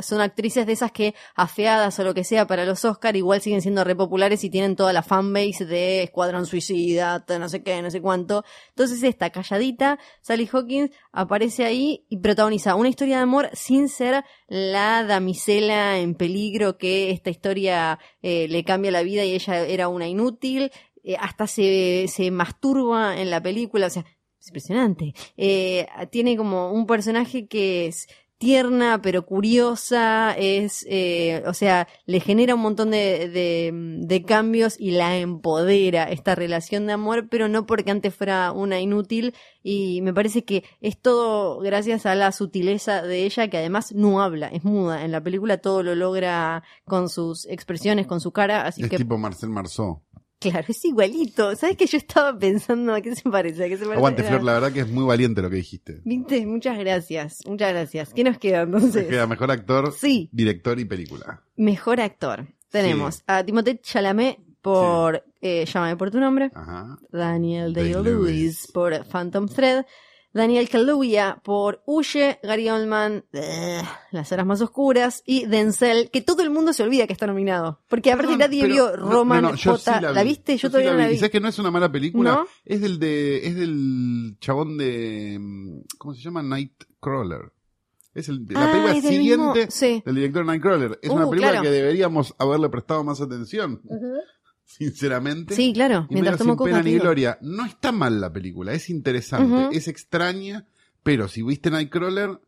son actrices de esas que afeadas o lo que sea para los Oscar igual siguen siendo re populares y tienen toda la fanbase de Escuadrón Suicida, no sé qué, no sé cuánto. Entonces esta calladita, Sally Hawkins aparece ahí y protagoniza una historia de amor sin ser la damisela en peligro que esta historia eh, le cambia la vida y ella era una inútil, eh, hasta se, se masturba en la película, o sea, es impresionante. Eh, tiene como un personaje que es tierna pero curiosa, es, eh, o sea, le genera un montón de, de, de cambios y la empodera esta relación de amor, pero no porque antes fuera una inútil y me parece que es todo gracias a la sutileza de ella que además no habla, es muda, en la película todo lo logra con sus expresiones, con su cara, así Es que tipo Marcel Marceau. Claro, es igualito, ¿sabes que yo estaba pensando a qué se parece? ¿A qué se parece? Aguante, Flor, la verdad que es muy valiente lo que dijiste. Viste, muchas gracias, muchas gracias. ¿Qué nos queda entonces? queda mejor actor, Sí, director y película. mejor actor. Tenemos a Timothée Chalamet por eh, Llámame por tu nombre, Ajá. Daniel. Day-Lewis por Phantom Thread, Daniel Kaluuya por Huye, Gary Oldman, eh, Las horas más oscuras y Denzel, que todo el mundo se olvida que está nominado, porque aparte Perdón, nadie pero- vio no, Roman no, no, yo J. sí la, vi. viste? Yo, sí todavía no la vi. vi. ¿Y sabes que no es una mala película? ¿No? Es del de, es del chabón de, mm, ¿cómo se llama? Nightcrawler. Es el, la Ah, película es del mismo- siguiente sí. del director Nightcrawler. Es Uh, una película claro. que deberíamos haberle prestado más atención, sinceramente. Sí, claro, Y mientras medio tomo sin coca. pena ni digo. gloria. No está mal la película, es interesante, Ujú. es extraña, pero si viste Nightcrawler,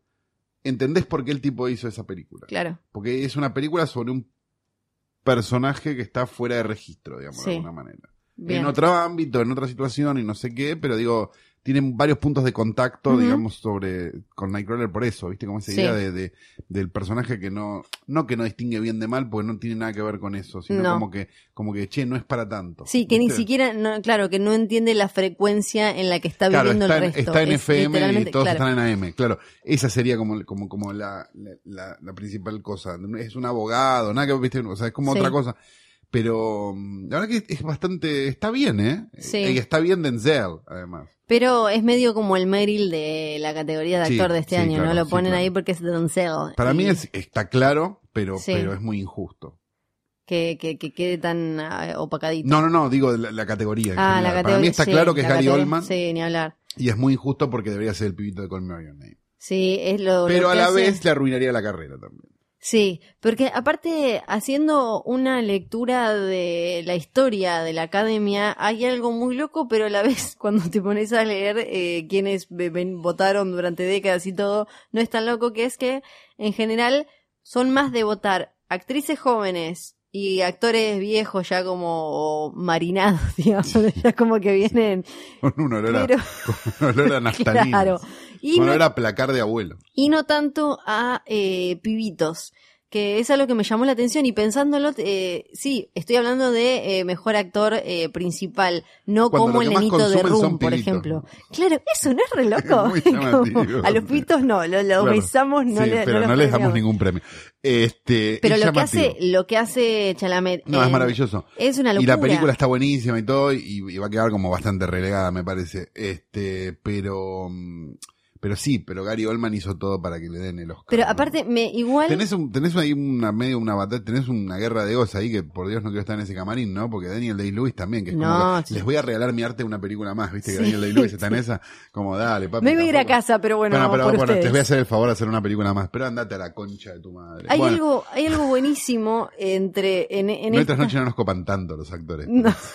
entendés por qué el tipo hizo esa película. Claro, Porque es una película sobre un personaje que está fuera de registro, digamos, Sí. de alguna manera. bien. En otro ámbito, en otra situación y no sé qué, pero digo, tienen varios puntos de contacto, digamos, sobre con Nightcrawler por eso, ¿viste? Como esa Sí. idea de, de- del personaje que no, no que no distingue bien de mal, porque no tiene nada que ver con eso, sino No. como que, como que, che, no es para tanto. Sí, que ni siquiera, no, claro, que no entiende la frecuencia en la que está Claro, viviendo está, el en, resto. está en Es FM y todos claro. están en AM, claro. Esa sería como, como, como la, la, la- la principal cosa. Es un abogado, nada que, viste, o sea, es como Sí. otra cosa. Pero mm, la verdad que es bastante, está bien, ¿eh? Sí. Y está bien Denzel, además. Pero es medio como el Meryl de la categoría de Sí, actor de este sí, año, claro, ¿no? Lo ponen claro. ahí porque es Denzel. Para Y mí es, está claro, pero, pero es muy injusto. Que, que, que quede tan ah, opacadito. No, no, no, digo la, la categoría. Ah, la Para categoría. mí está claro que es Gary Oldman Sí, ni hablar. y es muy injusto porque debería ser el pibito de Call Me Your Name. Sí, es lo, lo Pero a la hace- vez le arruinaría la carrera también. Sí, porque aparte, haciendo una lectura de la historia de la academia, hay algo muy loco, pero a la *laughs* vez, cuando te pones a leer eh, quienes votaron durante décadas y todo, no es tan loco que es que, en general, son más de votar actrices jóvenes y actores viejos ya como marinados, *laughs* digamos, ya como que vienen, Con un olor a, pero con un olor a *laughs* naftalina. claro. Y Con no olor a placar de abuelo. y no tanto a eh, pibitos que es algo que me llamó la atención y pensándolo, eh, sí, estoy hablando de eh, mejor actor principal, no Cuando como el nenito de Room, por ejemplo. Claro, eso no es re loco. *laughs* Como, a los pibitos no, lo, lo Claro. no, sí, le, pero no, les damos ningún premio. Este, Pero lo que hace, lo que hace Chalamet No, es maravilloso. es una Y locura. la película está buenísima y todo, y, y va a quedar como bastante relegada, me parece. Este, pero, mm, pero sí, pero Gary Oldman hizo todo para que le den el Oscar. Pero ¿no? aparte, me igual Tenés, un, tenés ahí una medio una batalla, tenés una guerra de egos ahí que por Dios no quiero estar en ese camarín, ¿no? Porque Daniel Day-Lewis también, que es No, como que sí. les voy a regalar mi arte una película más, ¿viste? Que Sí, Daniel Day-Lewis *laughs* está en esa, como dale, papi. me voy a ir a casa, pero bueno, Bueno, pero por bueno, te ustedes. voy a hacer el favor de hacer una película más, pero andate a la concha de tu madre. Hay Bueno, algo, hay algo buenísimo entre en, en nuestras esta- noches no nos copan tanto los actores. No. *laughs*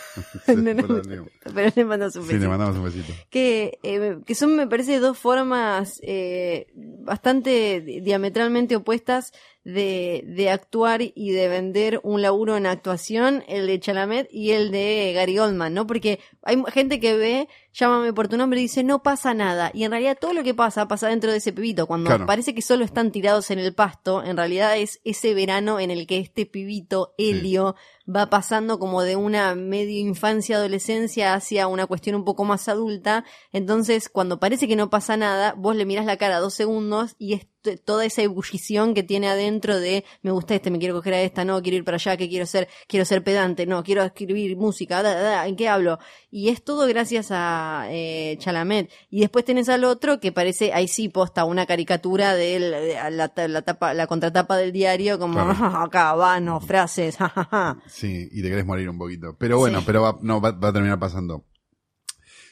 Sí, *laughs* No, no, pero le- le mando su Sí, le besito. mandamos un besito. que, eh, que son, me parece, dos formas eh, bastante di- diametralmente opuestas de, de actuar y de vender un laburo en actuación, el de Chalamet y el de Gary Oldman, ¿no? Porque hay gente que ve, llámame por tu nombre y dice, no pasa nada. Y en realidad todo lo que pasa pasa dentro de ese pibito. Cuando Claro. parece que solo están tirados en el pasto, en realidad es ese verano en el que este pibito, Helio, va pasando como de una medio infancia, adolescencia hacia una cuestión un poco más adulta. Entonces, cuando parece que no pasa nada, vos le mirás la cara dos segundos y es toda esa ebullición que tiene adentro de me gusta este, me quiero coger a esta, no, quiero ir para allá, que quiero ser, quiero ser pedante, no, quiero escribir música, da, da, da, ¿en qué hablo? Y es todo gracias a eh, Chalamet. Y después tenés al otro que parece, ahí sí posta, una caricatura de él, de- a la, ta- la tapa, la contratapa del diario, como Claro. *laughs* acá, vanos, frases, *laughs* jajaja. Sí, y te querés morir un poquito. Pero bueno, Sí. pero va, no, va, va a terminar pasando.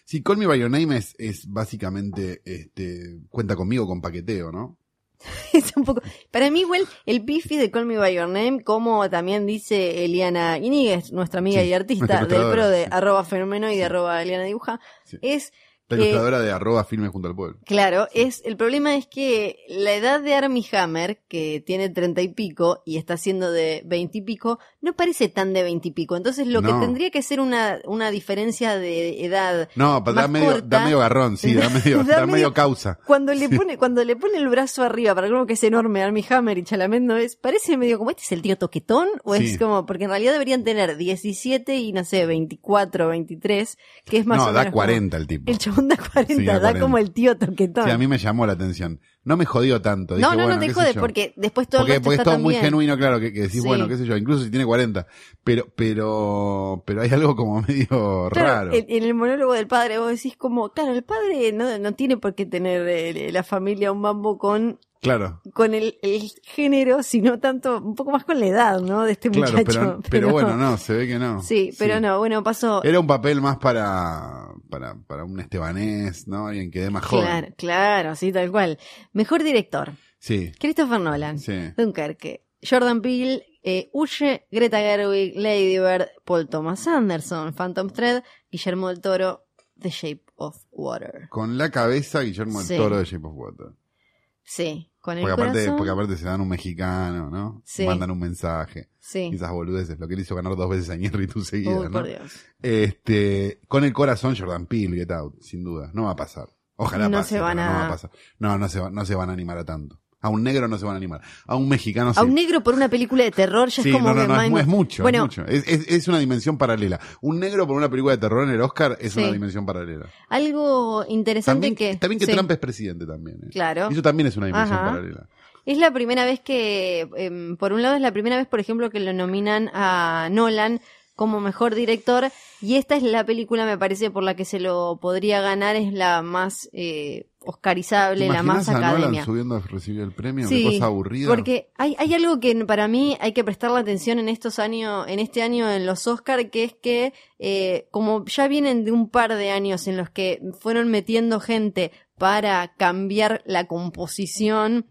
Sí, Call Me By Your Name es, es básicamente, este, cuenta conmigo con paqueteo, ¿no? *laughs* es un poco. Para mí, igual, el pifi de Call Me By Your Name, como también dice Eliana Iníguez, nuestra amiga Sí, y artista del pro de sí. arroba fenómeno y de arroba Eliana Dibuja, Sí. es. La ilustradora de arroba filme junto al pueblo. Claro, es el problema es que la edad de Armie Hammer, que tiene treinta y pico y está siendo de veinte y pico, no parece tan de veinte y pico. Entonces lo que No. tendría que ser una, una diferencia de edad No, pa- da medio, corta. da medio garrón, sí, da *laughs* medio, Da da medio- causa. Cuando le pone, cuando le pone el brazo arriba para algo que es enorme, Armie Hammer y Chalamet no es, parece medio como este es el tío toquetón, o Sí. es como, porque en realidad deberían tener 17 y no sé, 24, 23, que es más No, o da menos. como- 40 el tipo. El chabón da 40, Sí, da da 40. como el tío toquetón. Sí, a mí me llamó la atención. No me jodió tanto. no, Dije, no, bueno, no te yo. porque después todo porque, el resto porque es está todo muy genuino, claro, que, que decís, Sí. bueno, qué sé yo, incluso si tiene 40. Pero, pero, pero hay algo como *laughs* medio Claro, raro. En, en el monólogo del padre vos decís como, claro, el padre no, no tiene por qué tener eh, la familia un mambo con Claro, con el, el género, sino tanto, un poco más con la edad, ¿no? De este claro, muchacho. pero, pero bueno, no, se ve que no. Sí, pero no, bueno, pasó. Era un papel más para, para, para un estebanés, ¿no? Alguien que dé más joven. Claro, claro, sí, tal cual. Mejor director, Sí, Christopher Nolan, sí. Dunkerque, Jordan Peele, eh, Uche, Greta Gerwig, Lady Bird, Paul Thomas Anderson, Phantom Thread, Guillermo del Toro, The Shape of Water. Con la cabeza Guillermo del Sí. Toro de Shape of Water. Sí, con el Porque aparte, corazón. porque aparte se dan un mexicano, ¿no? Sí. Mandan un mensaje. Sí. Esas boludeces, lo que le hizo ganar dos veces a Iñárritu seguida, Uy, ¿no? por Dios. Este, con el corazón Jordan Peele, Get Out, sin duda. No va a pasar. Ojalá No pase, se van pero no a- va a pasar. No, no se, va- no se van a animar a tanto. A un negro no se van a animar. A un mexicano sí. A un negro por una película de terror ya Sí, es como no, no, no, es, mucho, Bueno, es mucho. Es, es- es una dimensión paralela. Un negro por una película de terror en el Oscar es Sí. una dimensión paralela. algo interesante También que... también que sí, Trump es presidente también. ¿eh? Claro. Eso también es una dimensión Ajá. paralela. Es la primera vez que, em, por un lado es la primera vez, por ejemplo, que lo nominan a Nolan como mejor director y esta es la película, me parece, por la que se lo podría ganar, es la más eh, oscarizable, la más ¿Imaginas a Nolan academia. subiendo a recibir el premio? Sí, Qué cosa aburrida. Porque hay, hay algo que para mí hay que prestarle atención en estos años, en este año en los Oscar, que es que eh, como ya vienen de un par de años en los que fueron metiendo gente para cambiar la composición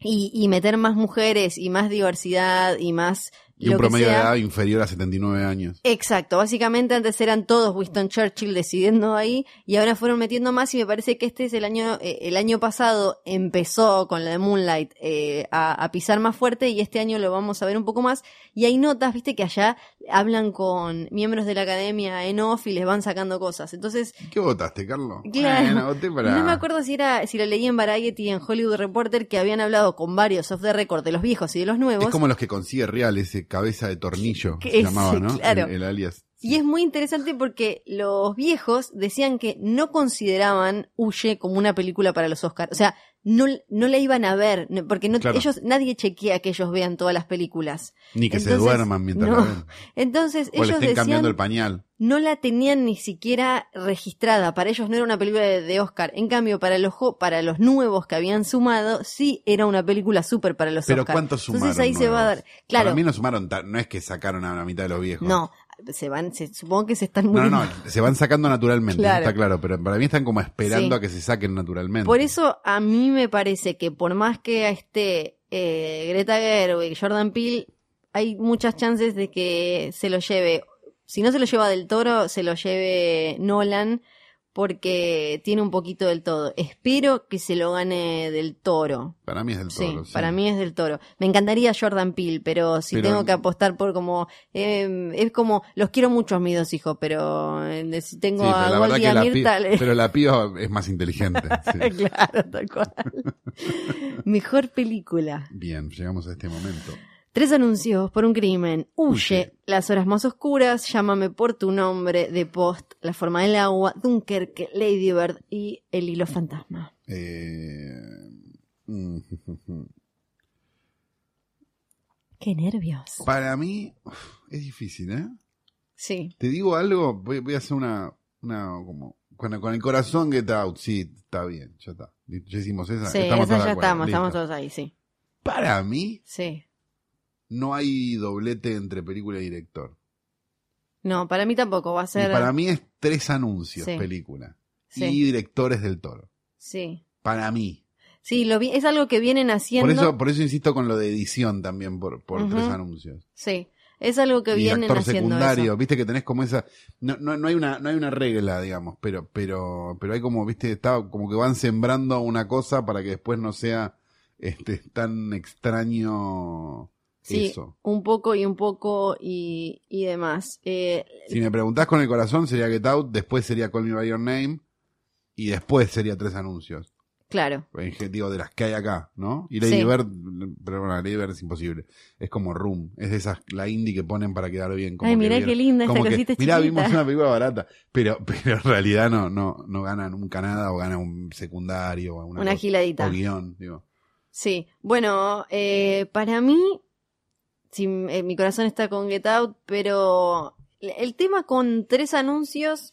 y, y meter más mujeres y más diversidad y más y un promedio de edad inferior a 79 años. Exacto, básicamente antes eran todos Winston Churchill decidiendo ahí y ahora fueron metiendo más y me parece que este es el año, eh, el año pasado empezó con la de Moonlight eh, a, a pisar más fuerte y este año lo vamos a ver un poco más. Y hay notas, viste que allá hablan con miembros de la academia en off y les van sacando cosas, entonces ¿Qué votaste, Carlos? Claro. Bueno, voté para... no me acuerdo si era si lo leí en Variety en Hollywood Reporter que habían hablado con varios off the record de los viejos y de los nuevos Es como los que consigue Real, ese cabeza de tornillo, Que se es- llamaba, ¿no? claro. El, el alias. Y es muy interesante porque los viejos decían que no consideraban Huye como una película para los Oscars. O sea, no, no la iban a ver, porque no, Claro. ellos, nadie chequea que ellos vean todas las películas. Ni que se duerman mientras no. la ven. *laughs* Entonces, O le ellos estén cambiando el pañal. no la tenían ni siquiera registrada. Para ellos no era una película de, de Oscar. En cambio, para los, para los nuevos que habían sumado, sí era una película súper para los Pero Oscar. ¿cuántos sumaron? Entonces ahí se va a dar. Claro. Para mí no sumaron, no es que sacaron a la mitad de los viejos. No, se van, se, supongo que se están No, muriendo. no, no, se van sacando naturalmente, Claro. está claro, pero para mí están como esperando Sí. a que se saquen naturalmente. Por eso a mí me parece que por más que esté eh, Greta Gerwig, Jordan Peele, hay muchas chances de que se lo lleve. Si no se lo lleva del toro, se lo lleve Nolan, porque tiene un poquito del todo. Espero que se lo gane del toro. Para mí es del toro. sí. para mí es del toro. Me encantaría Jordan Peele, pero si Pero- tengo que apostar por como... eh, es como... Los quiero mucho a mis dos hijos, pero eh, si tengo Sí, pero a Goldie y a Mirta... pero la piba es más inteligente. *laughs* claro, tal cual. *laughs* Mejor película. Bien, llegamos a este momento. Tres anuncios por un crimen. Huye. Las horas más oscuras. Llámame por tu nombre. De Post. La forma del agua. Dunkerque. Lady Bird. Y El hilo fantasma. Eh, mm, Qué nervios. Para mí es difícil, ¿eh? Sí. Te digo algo, voy, voy a hacer una, una como, con, con el corazón get out, sí, está bien, ya está. Ya hicimos esa, Sí, estamos esa ya estamos. Estamos todos ahí, sí. Para mí, Sí. No hay doblete entre película y director. No, para mí tampoco. Va a Y ser... para mí es tres anuncios, Sí. película. Sí. Y directores del toro. Sí. Para mí. Sí, lo vi... es algo que vienen haciendo. Por eso, por eso insisto con lo de edición también, por, por tres anuncios. Sí. Es algo que y vienen actor haciendo secundario, eso. viste que tenés como esa, no, no, no hay una, no hay una regla, digamos, pero, pero, pero hay como, viste, está como que van sembrando una cosa para que después no sea, este, tan extraño Sí, eso. un poco y un poco y, y demás. Eh, Si me preguntás con el corazón sería Get Out, después sería Call Me By Your Name, y después sería tres anuncios. claro. Digo, de las que hay acá, ¿no? Y Lady Sí. Bird, pero bueno, Lady Bird es imposible. Es como Room, es de esas, la indie que ponen para quedar bien. Como Ay, mirá qué linda esta que, cosita mirá, chiquita. vimos una película barata, pero, *laughs* pero en realidad no, no, no gana nunca nada o gana un secundario o una, Una cosa- giladita. o guion, digo. Sí, bueno, eh, para mí, sí, eh, mi corazón está con Get Out, pero el tema con tres anuncios,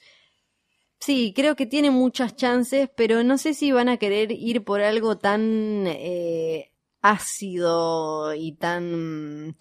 sí, creo que tiene muchas chances, pero no sé si van a querer ir por algo tan eh, ácido y tan...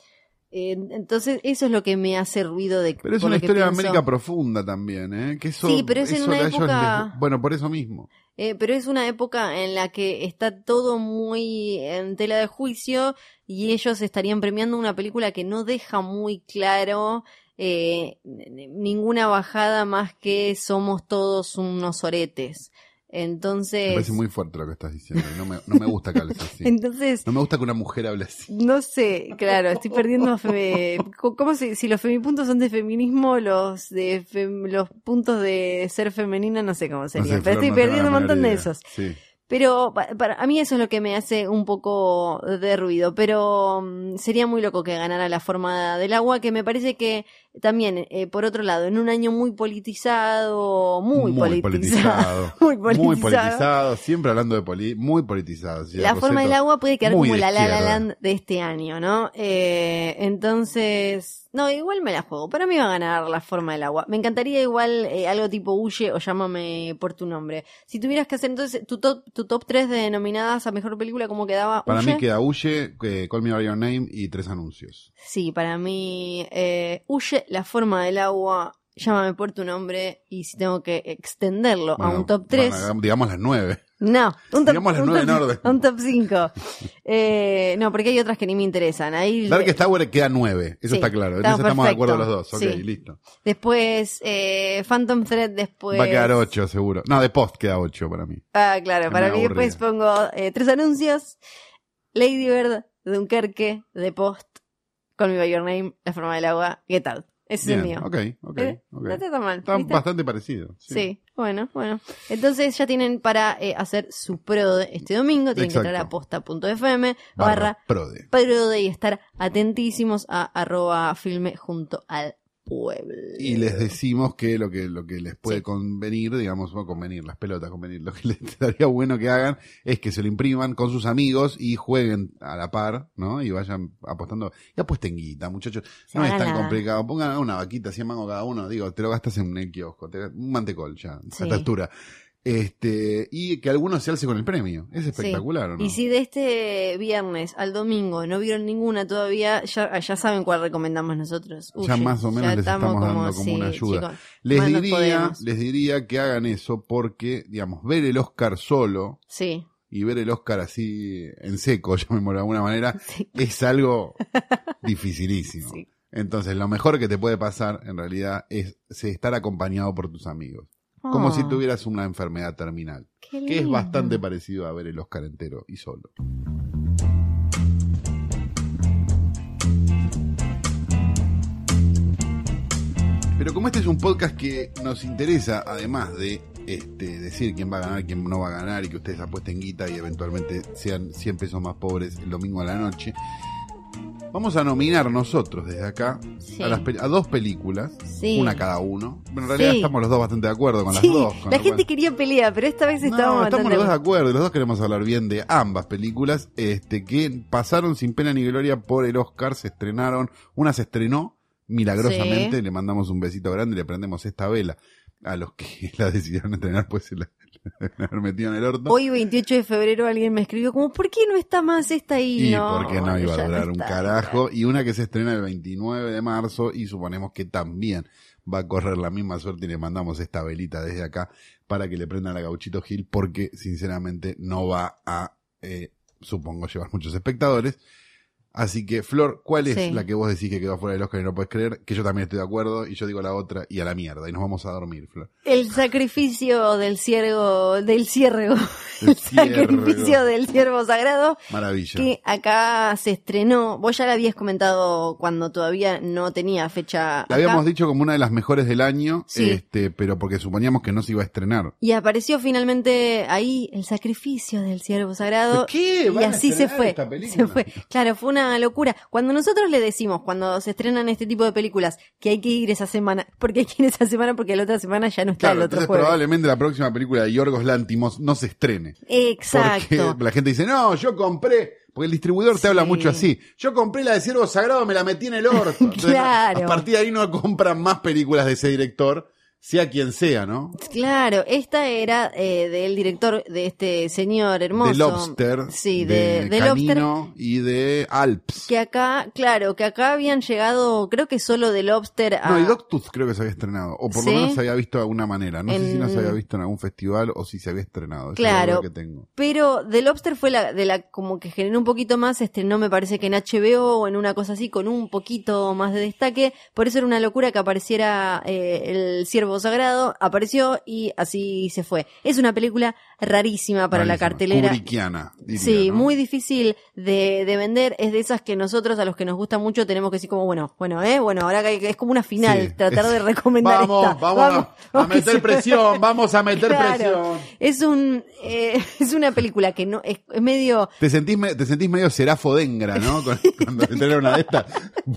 eh, entonces, eso es lo que me hace ruido de Pero es una historia de. América profunda también, ¿eh? Que eso, Sí, pero es en una época- les- bueno, por eso mismo. Eh, pero es una época en la que está todo muy en tela de juicio y ellos estarían premiando una película que no deja muy claro eh, ninguna bajada más que somos todos unos oretes. Me Entonces, parece muy fuerte lo que estás diciendo. No me, no me gusta que hables así. *laughs* entonces No me gusta que una mujer hable así. no sé, claro, estoy perdiendo *laughs* fe- ¿Cómo si los femipuntos son de feminismo, los de fem- los puntos de ser femenina no sé cómo No sé, pero estoy no perdiendo un montón de esos. Sí. Pero pa- para, a mí eso es lo que me hace un poco de ruido. Pero mm, sería muy loco que ganara la forma del agua, que me parece que también, eh, por otro lado, en un año muy politizado, muy, politizado, politizado. *laughs* muy Muy politizado. siempre hablando de poli, muy politizado. La forma del agua puede quedar muy como la La La. Land de este año, ¿no? Eh, entonces, no, igual me la juego. Para mí va a ganar la forma del agua. Me encantaría igual eh, algo tipo Huye o Llámame por tu nombre. Si tuvieras que hacer entonces tu top, tu top 3 de nominadas a mejor película, ¿cómo quedaba? Para Huye? mí queda Huye, eh, Call Me By Your Name y tres anuncios. Sí, para mí eh, La forma del agua, Llámame por tu nombre y si tengo que extenderlo a Bueno, un top 3. bueno, digamos las nueve. No, un top, *laughs* Digamos las un nueve top- en orden. un top 5. Eh, no, porque hay otras que ni me interesan. Ahí Darkest Tower queda nueve, eso Sí, está claro. En estamos eso estamos de acuerdo los dos. Ok, Sí. listo. Después, eh, Phantom Thread, después. Va a quedar ocho, seguro. No, de post queda ocho para mí. Ah, claro, Que para mí después pongo eh, tres anuncios: Lady Bird, Dunkerque, The Post, Call Me By Your Name, La Forma del Agua, Get Out. Ese es el mío. ok, ok, ¿Eh? ok. No está tan mal. Está ¿viste? bastante parecido. Sí. Sí, bueno, bueno. Entonces ya tienen para eh, hacer su pro este domingo. Tienen que entrar a posta.fm Barra barra Prode. pro y estar atentísimos a arroba filme junto al pueblo. Y les decimos que lo que, lo que les puede Sí. convenir, digamos, no convenir, las pelotas convenir, lo que *laughs* les daría bueno que hagan es que se lo impriman con sus amigos y jueguen a la par, ¿no? Y vayan apostando. Y apuesten guita, muchachos. Se No es tan complicado. Pongan una vaquita, 100 mangos cada uno. Digo, te lo gastas en el kiosco. te- un mantecol ya, a esta altura. Este, y que alguno se alce con el premio. Es espectacular, ¿o ¿no? Y si de este viernes al domingo no vieron ninguna todavía, ya, ya saben cuál recomendamos nosotros. Ya más o menos les estamos dando como sí, una ayuda. chicos, Les diría, les diría que hagan eso porque, digamos, ver el Oscar solo Sí, y ver el Oscar así en seco, *laughs* llamémoslo de alguna manera, *laughs* sí. es algo dificilísimo. Entonces, lo mejor que te puede pasar, en realidad, es estar acompañado por tus amigos. Como si tuvieras una enfermedad terminal. qué Que es bastante parecido a ver el Oscar entero y solo. Pero como este es un podcast que nos interesa, además de este, decir quién va a ganar, quién no va a ganar y que ustedes apuesten guita y eventualmente sean 100 pesos más pobres el domingo a la noche, vamos a nominar nosotros desde acá Sí. a, las a dos películas, Sí. una cada uno. Pero en realidad Sí. estamos los dos bastante de acuerdo con las dos. con la gente cual- quería pelea, pero esta vez no, estábamos estamos bastante los dos de acuerdo, y los dos queremos hablar bien de ambas películas, este, que pasaron sin pena ni gloria por el Oscar, se estrenaron, una se estrenó milagrosamente, le mandamos un besito grande y le prendemos esta vela a los que *laughs* la decidieron estrenar, pues se la, *laughs* haber metido en el orto. Hoy, 28 de febrero, alguien me escribió como, ¿por qué no está más esta ahí? y no, porque no iba a durar un carajo, y una que se estrena el 29 de marzo, y suponemos que también va a correr la misma suerte y le mandamos esta velita desde acá para que le prendan a Gauchito Gil, porque sinceramente no va a, eh, supongo, llevar muchos espectadores. Así que, Flor, ¿cuál es Sí. la que vos decís que quedó fuera del Oscar y no puedes creer? Que yo también estoy de acuerdo, y yo digo la otra, y a la mierda, y nos vamos a dormir, Flor. El sacrificio del ciervo, del ciervo, El el sacrificio ciervo. del ciervo sagrado, Maravilla. que acá se estrenó. Vos ya la habías comentado cuando todavía no tenía fecha. La habíamos dicho como una de las mejores del año, Sí. este, pero porque suponíamos que no se iba a estrenar. Y apareció finalmente ahí el sacrificio del siervo sagrado. ¿Qué? Y ¿Van a así se fue. Se fue. Claro, fue una locura. Cuando nosotros le decimos, cuando se estrenan este tipo de películas, que hay que ir esa semana, *laughs* porque hay que ir esa semana porque la otra semana ya no está Claro, el otro entonces jueves. probablemente la próxima película de Yorgos Lántimos no se estrene. Exacto. Porque la gente dice, no, yo compré, porque el distribuidor te habla mucho así. Yo compré la de Ciervo Sagrado, me la metí en el orto. *laughs* Entonces, Claro. A partir de ahí no compran más películas de ese director, sea quien sea, ¿no? Claro, esta era eh, del director de este señor hermoso. de Lobster, Sí, de, de, de Lobster. Y de Alps. Que acá, claro, que acá habían llegado, creo que solo de Lobster a. No, y Doctooth creo que se había estrenado, o por ¿Sí? lo menos se había visto de alguna manera. No sé si no se había visto en algún festival o si se había estrenado. Es Claro. duda que tengo. Pero The Lobster fue la de la como que generó un poquito más, estrenó me parece que en HBO o en una cosa así con un poquito más de destaque, por eso era una locura que apareciera eh, el Ciervo Sagrado, apareció y así se fue. Es una película rarísima para la cartelera. Diría, Sí, ¿no? muy difícil de, de vender. Es de esas que nosotros, a los que nos gusta mucho, tenemos que decir como, bueno, bueno, eh, bueno, ahora que es como una final, Sí, tratar es- de recomendar Vamos, esta. vamos, a- meter presión, *laughs* vamos a meter Claro. presión. Es un, eh, *laughs* es una película que no, es, es medio, Te sentís, me- te sentís medio serafo dengra, ¿no? *laughs* Cuando te una de estas.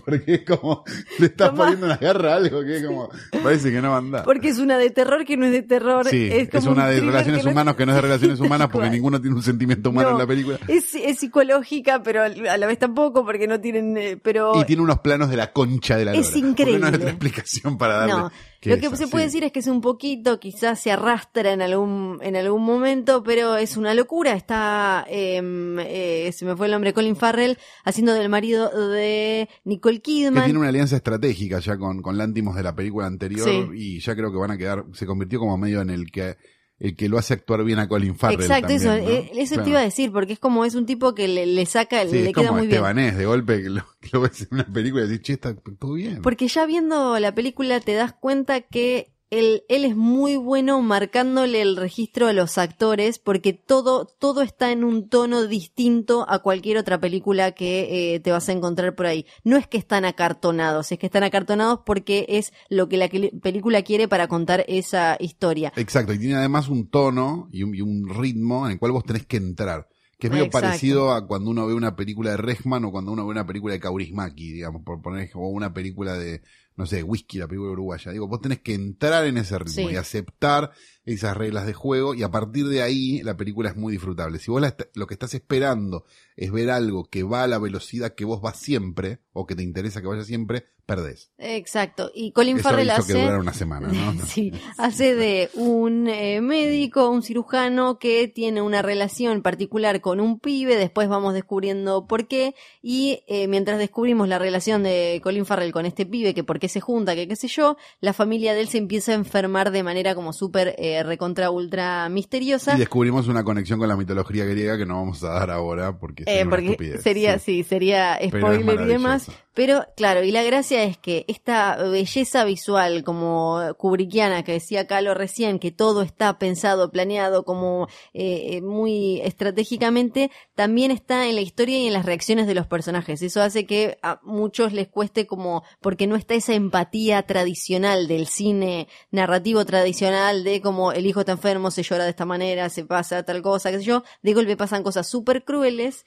Porque es como, le estás Tomá. poniendo una garra a algo que es como, parece que no va a andar. porque es una de terror que no es de terror. Sí, es, una un de relaciones que no humanas que no es de *laughs* relaciones humanas porque ninguno tiene un sentimiento humano No, en la película. Es, es psicológica, pero a la vez tampoco, porque no tienen, eh, pero Y tiene unos planos de la concha de la Es lora. Increíble. no hay otra explicación para darle. No, que lo que esa, se puede sí. decir es que es un poquito, quizás se arrastra en algún en algún momento, pero es una locura. Está, em, eh, se me fue el nombre, Colin Farrell, haciendo del marido de Nicole Que Kidman. tiene una alianza estratégica ya con, con Lantimos de la película anterior Sí. y ya creo que van a quedar, se convirtió como medio en el que el que lo hace actuar bien a Colin Farrell. Exacto, también, eso, ¿no? eh, eso Claro. te iba a decir, porque es como es un tipo que le, le saca, Sí, le es queda como muy bien. Estebanés, de golpe que lo, que lo ves en una película y decís, che, está todo bien. Porque ya viendo la película te das cuenta que él, él es muy bueno marcándole el registro a los actores porque todo, todo está en un tono distinto a cualquier otra película que eh, te vas a encontrar por ahí. No es que están acartonados, es que están acartonados porque es lo que la película quiere para contar esa historia. Exacto, y tiene además un tono y un, y un ritmo en el cual vos tenés que entrar. Que es medio Exacto. parecido a cuando uno ve una película de Rechman o cuando uno ve una película de Kaurismäki, digamos, por poner o una película de, no sé, whisky, la película uruguaya. Digo, vos tenés que entrar en ese ritmo Sí. y aceptar esas reglas de juego y a partir de ahí la película es muy disfrutable. Si vos la lo que estás esperando es ver algo que va a la velocidad que vos vas siempre o que te interesa que vaya siempre, perdés. Exacto. Y Colin Eso Farrell hizo hace... que durara una semana, *laughs* ¿no? Sí, hace de un eh, médico, un cirujano que tiene una relación particular con un pibe, después vamos descubriendo por qué, y eh, mientras descubrimos la relación de Colin Farrell con este pibe, que por qué se junta, que qué sé yo, la familia de él se empieza a enfermar de manera como súper eh, recontra ultra misteriosa. Y descubrimos una conexión con la mitología griega que no vamos a dar ahora porque sería Eh, porque sería, Sí. sí, sería spoiler y demás. Pero claro, y la gracia es que esta belleza visual como kubrickiana que decía Calo recién, que todo está pensado, planeado como eh, eh, muy estratégicamente, también está en la historia y en las reacciones de los personajes. Eso hace que a muchos les cueste como, porque no está esa empatía tradicional del cine narrativo tradicional de como el hijo está enfermo, se llora de esta manera, se pasa tal cosa, qué sé yo. De golpe pasan cosas súper crueles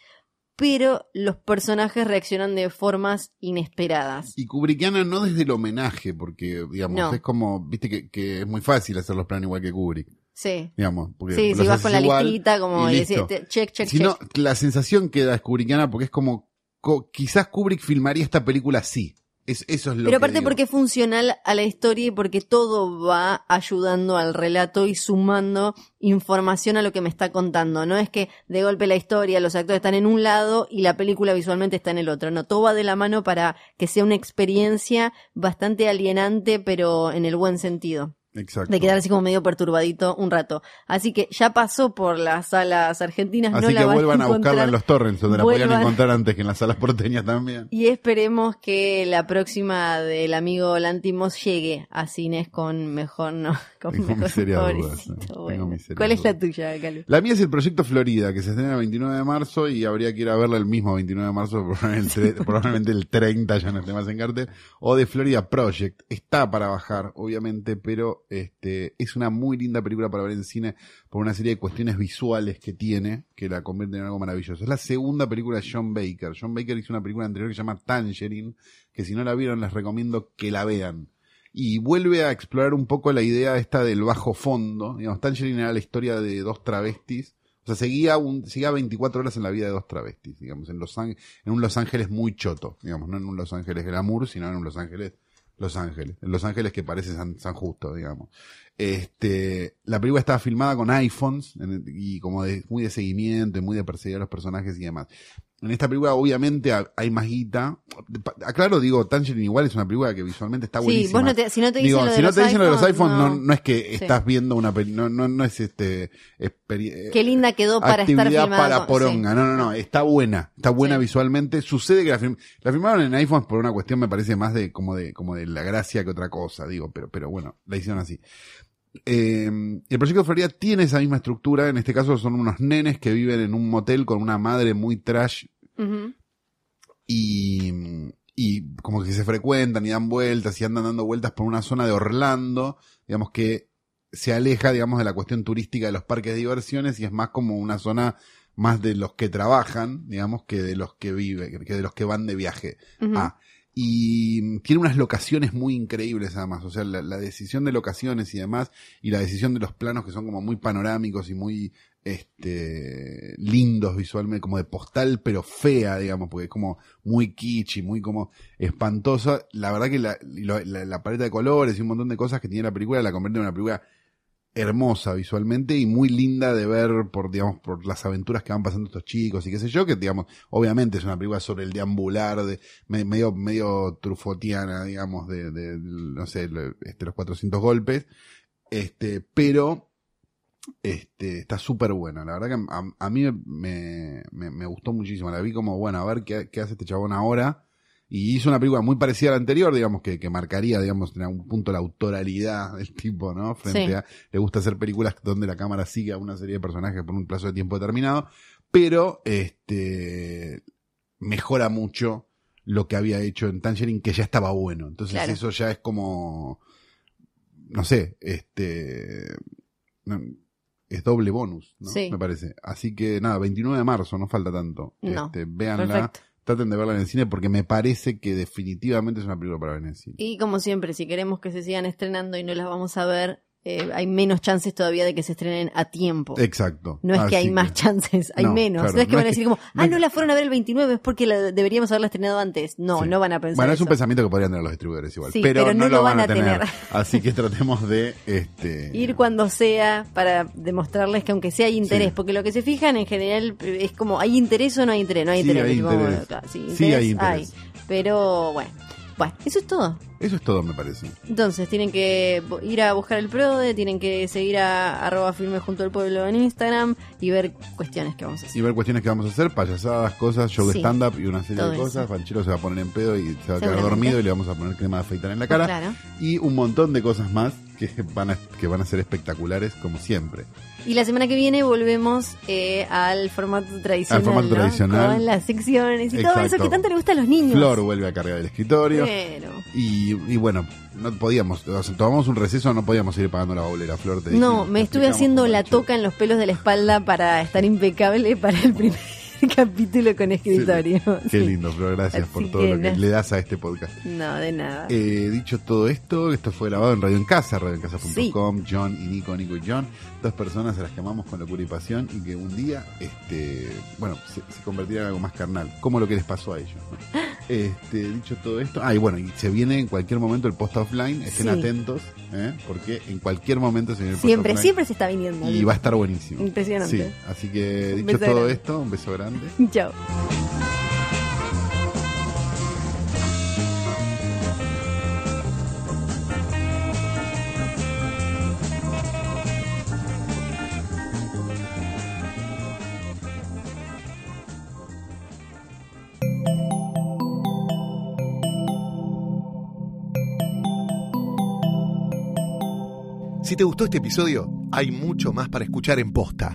pero los personajes reaccionan de formas inesperadas. Y Kubrickiana no desde el homenaje, porque, digamos, No. es como, viste que, que es muy fácil hacer los planos igual que Kubrick, Sí. digamos. Porque Sí, si vas con la listita, como y decís, check, check, Si check. no, la sensación que da es Kubrickiana porque es como, co- quizás Kubrick filmaría esta película así. Es, eso es lo Pero que aparte digo. porque es funcional a la historia y porque todo va ayudando al relato y sumando información a lo que me está contando. No es que de golpe la historia, los actores están en un lado y la película visualmente está en el otro. No, todo va de la mano para que sea una experiencia bastante alienante, pero en el buen sentido. Exacto. De quedar así como medio perturbadito un rato. Así que ya pasó por las salas argentinas, Así no la que van vuelvan a, buscarla encontrar. en los torrents, donde la podían Vuelvan. encontrar antes que en las salas porteñas también. Y esperemos que la próxima del amigo Lantimos llegue a cines con mejor, no, *laughs* con Tengo mejor dudas, pobrecito, eh. Tengo bueno. ¿Cuál es la tuya, Calu? La mía es el Proyecto Florida, que se estrena el 29 de marzo y habría que ir a verla el mismo 29 de marzo, *laughs* probablemente el, probablemente el 30 ya no esté más en cartel, o de Florida Project. Está para bajar, obviamente, pero este es una muy linda película para ver en cine por una serie de cuestiones visuales que tiene, que la convierten en algo maravilloso. Es la segunda película de John Baker. John Baker hizo una película anterior que se llama Tangerine, que si no la vieron les recomiendo que la vean y vuelve a explorar un poco la idea esta del bajo fondo. Digamos, Tangerine era la historia de dos travestis. O sea, seguía, un, seguía 24 horas en la vida de dos travestis, digamos, en, Los en un Los Ángeles muy choto, digamos, no en un Los Ángeles glamour, sino en un Los Ángeles, Los Ángeles, Los Ángeles que parece San, San Justo, digamos. Este, la película estaba filmada con iPhones en- y como de, muy de seguimiento y muy de perseguir a los personajes y demás. En esta película obviamente ha- hay más guita. Aclaro, digo, Tangerine igual es una película que visualmente está Sí, buenísima. vos no te, si no te dicen Digo, lo de si no los te dicen lo de los iPhones, no, no es que Sí. estás viendo una peli, no, no, no es este eh, Qué linda quedó para estar filmada. para poronga. No, no, no, está buena, está buena Sí. visualmente. Sucede que la, film- la filmaron en iPhones por una cuestión me parece más de como de como de la gracia que otra cosa, digo, pero pero bueno, la hicieron así. Eh, el proyecto Florida tiene esa misma estructura. En este caso son unos nenes que viven en un motel con una madre muy trash y, y como que se frecuentan y dan vueltas y andan dando vueltas por una zona de Orlando, digamos que se aleja, digamos, de la cuestión turística de los parques de diversiones y es más como una zona más de los que trabajan, digamos, que de los que viven, que de los que van de viaje. Ah, y tiene unas locaciones muy increíbles además, o sea, la, la decisión de locaciones y demás, y la decisión de los planos que son como muy panorámicos y muy este lindos visualmente, como de postal, pero fea, digamos, porque es como muy kitsch y muy como espantosa. La verdad que la, la, la paleta de colores y un montón de cosas que tiene la película la convierte en una película hermosa visualmente y muy linda de ver por, digamos, por las aventuras que van pasando estos chicos y qué sé yo, que digamos, obviamente es una película sobre el deambular, de, me- medio, medio trufotiana, digamos, de, no sé, este, los 400 golpes, este, pero, este, está súper buena, la verdad que a, a mí me, me, me gustó muchísimo, la vi como, bueno, a ver qué, qué hace este chabón ahora, y hizo una película muy parecida a la anterior, digamos, que, que marcaría, digamos, en algún punto la autoralidad *laughs* del tipo, ¿no? Frente Sí. a, le gusta hacer películas donde la cámara sigue a una serie de personajes por un plazo de tiempo determinado, pero, este, mejora mucho lo que había hecho en Tangerine, que ya estaba bueno. Entonces Claro. eso ya es como, no sé, este, es doble bonus, ¿no? Sí. Me parece. Así que nada, 29 de marzo, no falta tanto. No. Este, véanla Perfecto. Traten de verla en el cine porque me parece que definitivamente es una película para ver en el cine. Y como siempre, si queremos que se sigan estrenando y no las vamos a ver, eh, hay menos chances todavía de que se estrenen a tiempo. Exacto. No es que hay más chances, hay No, menos. claro, no es que no van a que- decir como, ah, no la fueron a ver el 29, es porque la deberíamos haberla estrenado antes. No, Sí. no van a pensar Bueno, es un pensamiento que podrían tener los distribuidores igual. Sí, pero, pero no, lo van a tener. tener. *laughs* Así que tratemos de este Ir cuando sea para demostrarles que aunque sea hay interés, Sí. porque lo que se fijan en general es como, ¿hay interés o no hay interés? No hay Sí, interés. hay interés. claro, sí, Sí, hay interés. Pero bueno, bueno, eso es todo. Eso es todo, me parece. Entonces, tienen que ir a buscar el PRODE, tienen que seguir a arroba firme junto al pueblo en Instagram y ver cuestiones que vamos a Y hacer. ver cuestiones que vamos a hacer, payasadas, cosas, show de Sí. stand-up y una serie de eso. cosas. Panchero se va a poner en pedo y se va a quedar dormido y le vamos a poner crema de afeitar en la cara. Claro. Y un montón de cosas más que van a, que van a ser espectaculares, como siempre. Y la semana que viene volvemos eh, al formato tradicional. Al formato ¿no? tradicional. Con las secciones y todo Exacto. eso que tanto le gusta a los niños. Flor vuelve a cargar el escritorio. Pero. Y, y bueno, no podíamos, o sea, tomamos un receso, no podíamos seguir pagando la bolera, Flor. te No, dijimos, me estuve haciendo la toca en los pelos de la espalda para estar impecable para el primer *laughs* capítulo con escritorio. Qué Sí. lindo, Flor, gracias Así por todo que lo que no. le das a este podcast. No, de nada. Eh, dicho todo esto, esto fue grabado en Radio en Casa, radioencasa.com, John y Nico, Nico y John, dos personas a las que amamos con locura y pasión y que un día, este, bueno, se, se convertirán en algo más carnal, como lo que les pasó a ellos. ¿no? *laughs* Este, dicho todo esto, ah, y bueno, y se viene en cualquier momento el post offline, estén Sí. atentos, ¿eh? porque en cualquier momento se viene el post siempre, offline siempre se está viniendo. y va a estar buenísimo. Impresionante. Sí, así que dicho todo grande. esto, un beso grande. *laughs* Chao. Si te gustó este episodio, hay mucho más para escuchar en Posta.